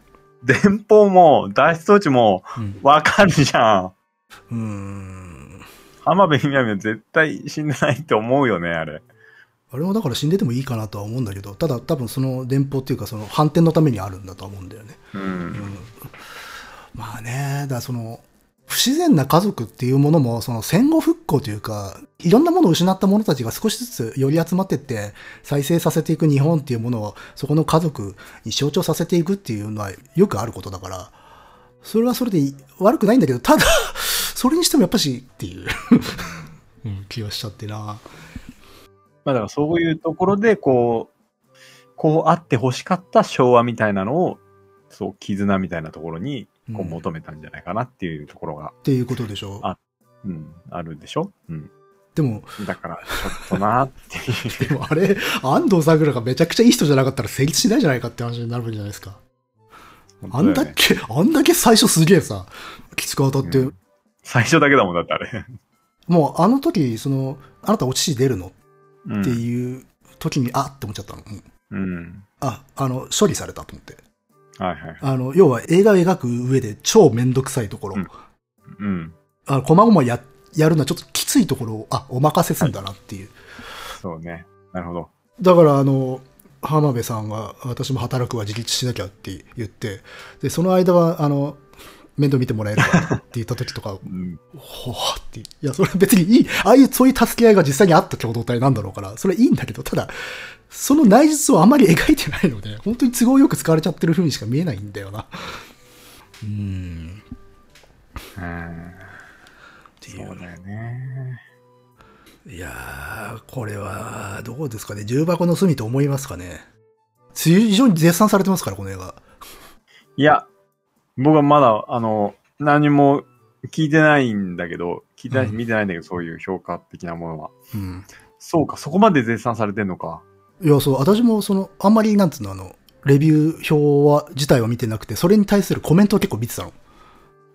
電報も、脱出装置も、うんわかるじゃん。うーん。浜辺美波は絶対死んでないって思うよね、あれ。あれもだから死んでてもいいかなとは思うんだけど、ただ多分その電報っていうかその反転のためにあるんだとは思うんだよね。うん。まあね、だからその、不自然な家族っていうものも、その戦後復興というか、いろんなものを失った者たちが少しずつ寄り集まってって、再生させていく日本っていうものを、そこの家族に象徴させていくっていうのはよくあることだから、それはそれで悪くないんだけど、ただ、それにしてもやっぱしっていう、うん、気がしちゃってな。まあ、だからそういうところで、こう、こうあって欲しかった昭和みたいなのを、そう、絆みたいなところに、こううん求めたんじゃないかなっていうところが、っていうことでしょ？う。あうん、あるでしょ？うん。でも、だから、ちょっとなっていう。でもあれ、安藤桜がめちゃくちゃいい人じゃなかったら成立しないじゃないかって話になるんじゃないですか。あんだけ、あんだけ最初すげえさ、きつく当たって、うん最初だけだもんだってあれ。もうあの時、その、あなたお乳出るの？うんっていう時に、あって思っちゃったの。うんうん。あ、あの、処理されたと思って。はいはい。あの、要は映画を描く上で超めんどくさいところ、うんうん。あの、細々や、やるのはちょっときついところを、あ、お任せすんだなっていう。そうね。なるほど。だからあの、浜辺さんが、私も働くは自立しなきゃって言って、で、その間は、あの、面倒見てもらえるかって言った時とか、うん。ほわって。いや、それ別にいい。ああいう、そういう助け合いが実際にあった共同体なんだろうから、それいいんだけど、ただ、その内実をあまり描いてないので、本当に都合よく使われちゃってる風にしか見えないんだよな。うん。うん。そうだよね。いやー、これは、どうですかね。重箱の隅と思いますかね。非常に絶賛されてますから、この映画。いや、僕はまだ、あの、何も聞いてないんだけど、聞いてないしうん見てないんだけど、そういう評価的なものは。うん。そうか、そこまで絶賛されてんのか。いや、そう、私もその、あんまり、なんつうの、あの、レビュー表は、自体は見てなくて、それに対するコメントを結構見てたの。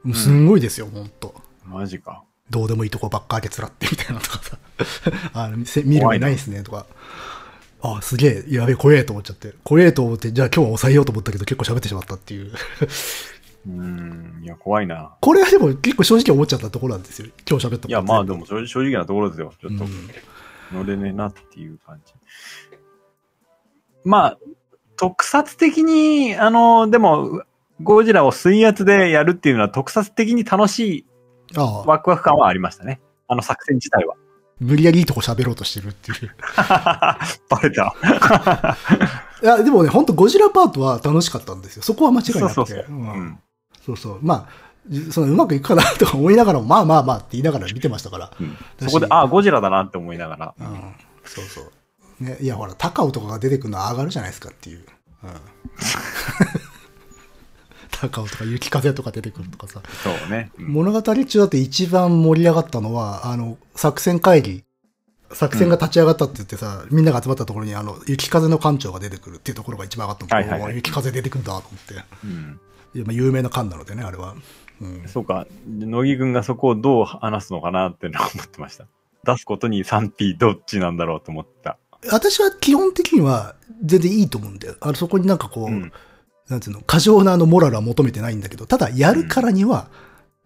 もうすんごいですよ、ほんと。マジか。どうでもいいとこばっかあげつらって みたいなのとかさ。あの、せ見る目ないですね、とか。あ、すげえ、やべえ、怖えと思っちゃって。怖えと思って、じゃあ今日は抑えようと思ったけど、結構喋ってしまったっていう。うん。いや、怖いな。これはでも結構正直思っちゃったところなんですよ。今日喋ったこといや、まあでも。も正正直なところですよ。ちょっとうん乗れねえなっていう感じ。まあ、特撮的に、あの、でも、ゴジラを水圧でやるっていうのは特撮的に楽しいワクワク感はありましたね。あの作戦自体は。無理やりいいとこ喋ろうとしてるっていう。バレた。いや、でもね、ほんとゴジラパートは楽しかったんですよ。そこは間違いなくて。そうそうそう。ううんん。そうそう。まあ、じそのうまくいくかなとか思いながらも、まあまあまあって言いながら見てましたから。うんそこで、ああ、ゴジラだなって思いながら。うん。そうそう。ね、いや、ほら、高尾とかが出てくるのは上がるじゃないですかっていう。うん。高尾とか雪風とか出てくるとかさ。そうね。うん物語中だって一番盛り上がったのは、あの、作戦会議。作戦が立ち上がったって言ってさ、みんなが集まったところに、あの、雪風の館長が出てくるっていうところが一番上がったの。はいはいはい雪風出てくるんだと思って。うん。いやまあ有名な館なのでね、あれは。うん。そうか。乃木くんがそこをどう話すのかなって思ってました。出すことに 3P どっちなんだろうと思った。私は基本的には全然いいと思うんだよ。あの、そこになんかこう、うん。なんつうの、過剰なあのモラルは求めてないんだけど、ただやるからには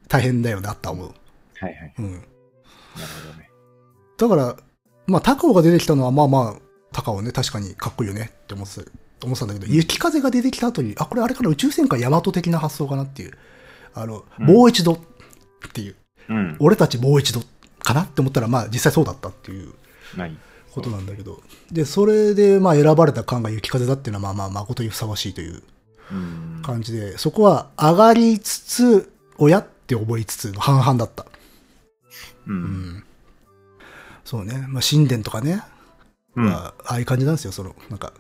大変だよなとは思う。はいはい。うん。なるほどね。だから、まあ、高尾が出てきたのは、まあまあ、高尾ね、確かにかっこいいよねって思ってた思ってたんだけど、雪風が出てきた後に、あ、これあれから宇宙戦艦ヤマト的な発想かなっていう。あの、うんもう一度っていう、うん。俺たちもう一度かなって思ったら、まあ実際そうだったっていう何ことなんだけど。で、それで、まあ選ばれた艦が雪風だっていうのは、まあまあ、誠にふさわしいといううん。感じで、そこは上がりつつ、親って思いつつの半々だった。う。うんん。そうね。まあ、神殿とかね、うん。まあ、ああいう感じなんですよ。その、なんか、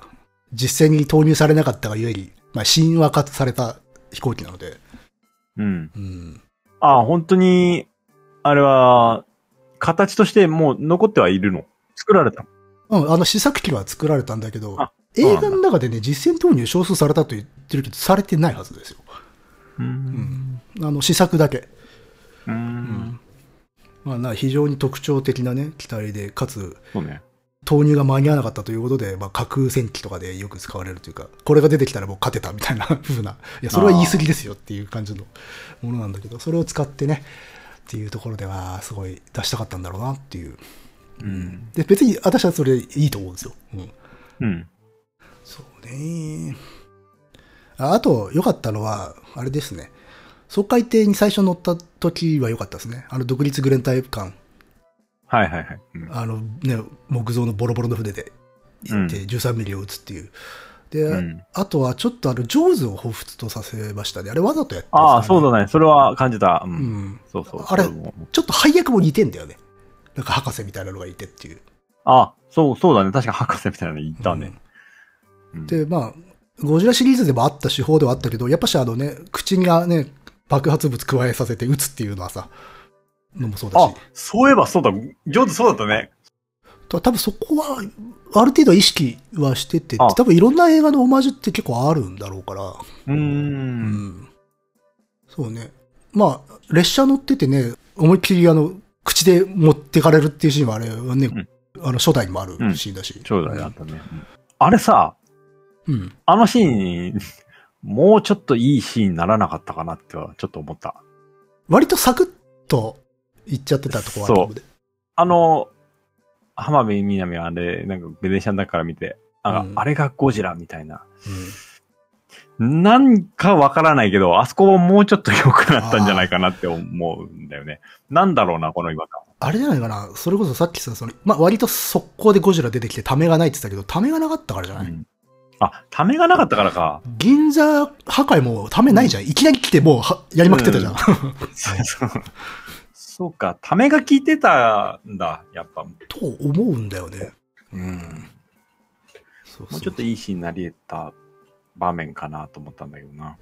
実戦に投入されなかったがゆえに、まあ、神話化された飛行機なので、うん。うん。ああ、本当に、あれは、形としてもう残ってはいるの？作られたのうん、あの試作機は作られたんだけど映画の中でね、実戦投入少数されたと言ってるけど、されてないはずですよ。う。うんん。あの、試作だけ。う。うんん。まあ、な非常に特徴的なね、機体で、かつ、ね。投入が間に合わなかったということで、まあ、架空戦機とかでよく使われるというか、これが出てきたらもう勝てたみたいな 風な、いや、それは言い過ぎですよっていう感じのものなんだけど、それを使ってね、っていうところでは、すごい出したかったんだろうなっていう。うん。で、別に私はそれいいと思うんですよ。うん。うん。そうね。ああと、良かったのは、あれですね。総海艇に最初乗った時は良かったですね。あの、独立グレン隊艦。はいはいはい。うんあのね、木造のボロボロの船で行って13ミリを撃つっていう。で、うんあとはちょっとあの、ジョーズを彷彿とさせましたね。あれわざとやってああ、そうだ。だね。それは感じた。う。うんん。そうそう。あれちょっと配役も似てんだよね。なんか博士みたいなのがいてっていう。あ、そう、そうだね。確か博士みたいなの言ったね。うんで、まあ、ゴジラシリーズでもあった手法ではあったけど、やっぱしあのね、口がね、爆発物加えさせて撃つっていうのはさ、のもそうだあし。、そういえばそうだ。上手そうだったね。と多分そこは、ある程度意識はしてて、あ多分いろんな映画のオマージュって結構あるんだろうから。うー。うんん。そうね。まあ、列車乗っててね、思いっきりあの、口で持ってかれるっていうシーンはあれはね、んあの、初代にもあるシーンだし。そうだったね。うんあれさ、うん。あのシーン、もうちょっといいシーンにならなかったかなってはちょっと思った。割とサクッといっちゃってたとこはあるので。あの、浜辺美波はあれ、なんかベネシャンだから見て、あ,、うんあれがゴジラみたいな。なんかわからないけど、あそこももうちょっと良くなったんじゃないかなって思うんだよね。なんだろうな、この違和感。あれじゃないかな、それこそさっきさ、その、まあ、割と速攻でゴジラ出てきて、ためがないって言ってたけど、ためがなかったからじゃない、うんあ、ためがなかったからか。銀座破壊もためないじゃん。いきなり来てもうはやりまくってたじゃん。うんそうか、ためが効いてたんだ、やっぱ。と思うんだよね。うん。そうそうもうちょっといいシーンになり得た場面かなと思ったんだけどな。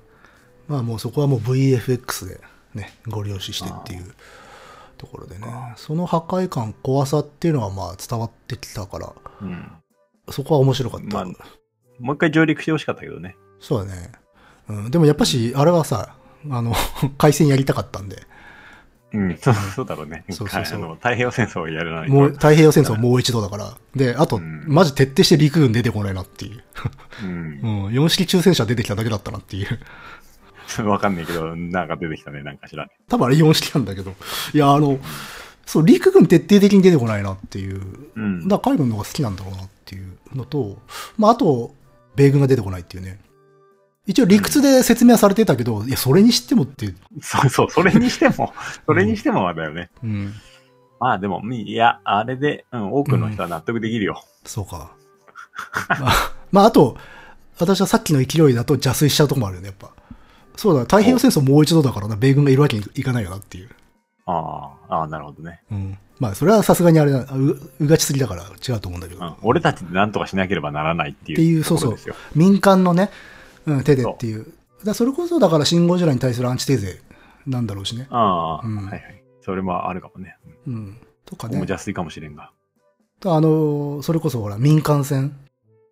まあもうそこはもう VFX でね、ご了承してっていうところでね。その破壊感、怖さっていうのはまあ伝わってきたから、うん。そこは面白かった。まあもう一回上陸してほしかったけどね。そうだね。うん、でもやっぱし、あれはさ、あの、回線やりたかったんで、うん、そうそうだろうね。そうそうそう太平洋戦争をやらな。もう太平洋戦争もう一度だから。で、あと、うんマジ徹底して陸軍出てこないなっていう。うん う。ん、四式抽選車出てきただけだったなっていう。わかんないけど、なんか出てきたね、なんかしらね。多分あれ四式なんだけど。いや、あの、そう、陸軍徹底的に出てこないなっていう。うん。だから海軍の方が好きなんだろうなっていうのと、まあ、あと、米軍が出てこないっていうね。一応理屈で説明はされてたけど、いや、それにしてもっていう。そうそう、それにしても、それにしてもだよね。うん。まあでも、いや、あれで、うん、多くの人は納得できるよ。そうか。まあ、まあ、あと、私はさっきの勢いだと邪推しちゃうとこもあるよね、やっぱ。そうだ、太平洋戦争もう一度だからな、米軍がいるわけにいかないよなっていう。ああ、ああ、なるほどね。うん。まあ、それはさすがにあれだ、う、うがちすぎだから違うと思うんだけど。うん。俺たちで何とかしなければならないっていう。っていうそうそう民間のね、うん、手でっていう。だそれこそ、だから、シン・ゴジラに対するアンチテーゼなんだろうしね。ああ、うんはいはい。それもあるかもね。うん。とかね。邪推かもしれんが。あの、それこそほら、民間船、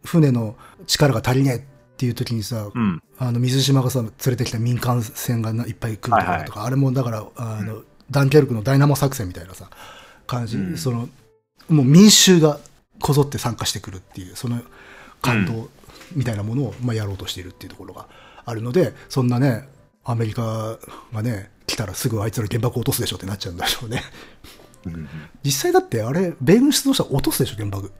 船の力が足りないっていう時にさ、うん。あの、水島がさ、連れてきた民間船がないっぱい来るとかとか、あれもだから、あの、ダンケルクのダイナモ作戦みたいなさ、感じ、うんその、もう民衆がこぞって参加してくるっていう、その感動みたいなものを、まあ、やろうとしているっていうところがあるので、そんなね、アメリカがね、来たらすぐあいつら原爆落とすでしょってなっちゃうんでしょうね。実際だってあれ、米軍出動したら落とすでしょ、原爆。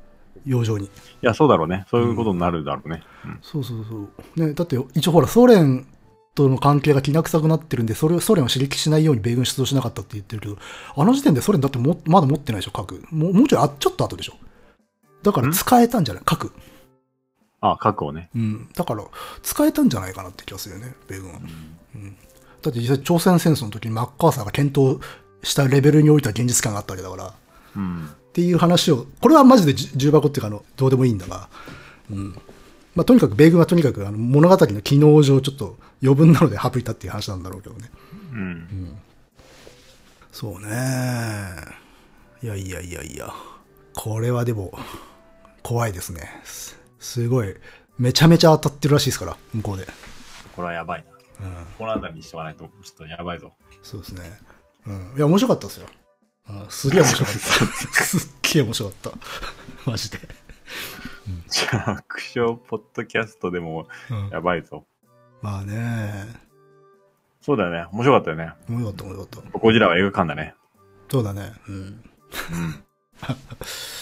洋上に。や、そうだろうね。そういうことになるだろうね。うん。そうそうそう。ね、だって一応ほら、ソ連との関係がきな臭くなってるんで、それをソ連を刺激しないように米軍出動しなかったって言ってるけど、あの時点でソ連だってもまだ持ってないでしょ、核。もうもうちょいあ、ちょっと後でしょ。だから使えたんじゃない？核。あ、核をね。うん。だから、使えたんじゃないかなって気がするよね、米軍は。うんだって実際朝鮮戦争の時にマッカーサーが検討したレベルにおいては現実感があったわけだから、っうん。ていう話を、これはマジでじ重箱っていうかあの、どうでもいいんだが、うん。まあ、とにかく、米軍はとにかくあの物語の機能上ちょっと余分なので省いたっていう話なんだろうけどね。うん。そうね。いやいやいやいや。これはでも、怖いですね。すすごい。めちゃめちゃ当たってるらしいですから、向こうで。これはやばいな。うん。この辺りにしとかないと、ちょっとやばいぞ。そうですね。うん。いや、面白かったですよ。うん、すげえ面白かった。すっげえ面白かった。マジで。弱小ポッドキャストでもうん。やばいぞ。まあね。そうだよね。面白かったよね。面白かった、面白かった。ゴジラは映画館だね。そうだね。うん。うん。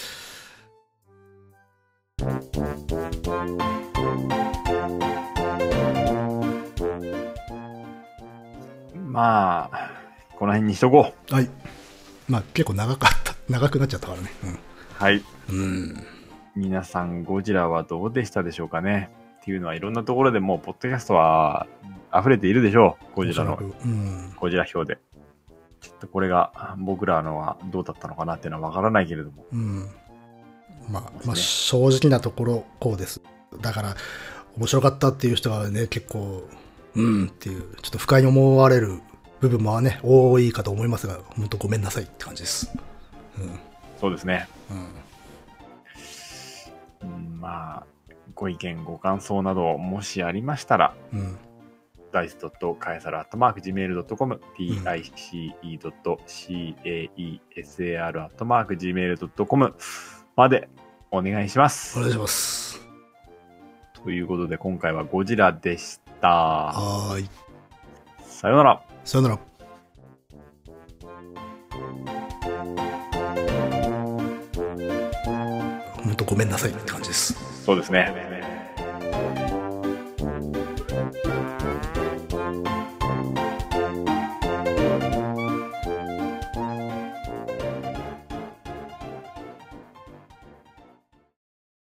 まあ、この辺にしとこう。はい。まあ、結構長かった。長くなっちゃったからね。はい。うん。うん。皆さん、ゴジラはどうでしたでしょうかねっていうのはいろんなところでもう、ポッドキャストは溢れているでしょう。ゴジラのうん。ゴジラ表で。ちょっとこれが僕らのはどうだったのかなっていうのはわからないけれども。うん。まあ、まあ、ね正直なところ、こうです。だから、面白かったっていう人がね、結構、うんっていう、ちょっと不快に思われる部分もね、多いかと思いますが、本当ごめんなさいって感じです。うん。そうですね。うん。うん、まあ、ご意見、ご感想など、もしありましたら、うん。dice.caesar.gmail.com、dice.caesar.gmail.com までお願いします。お願いします。ということで、今回はゴジラでした。はーい。さようなら。さよなら。めんなさいって感じです。そうですね。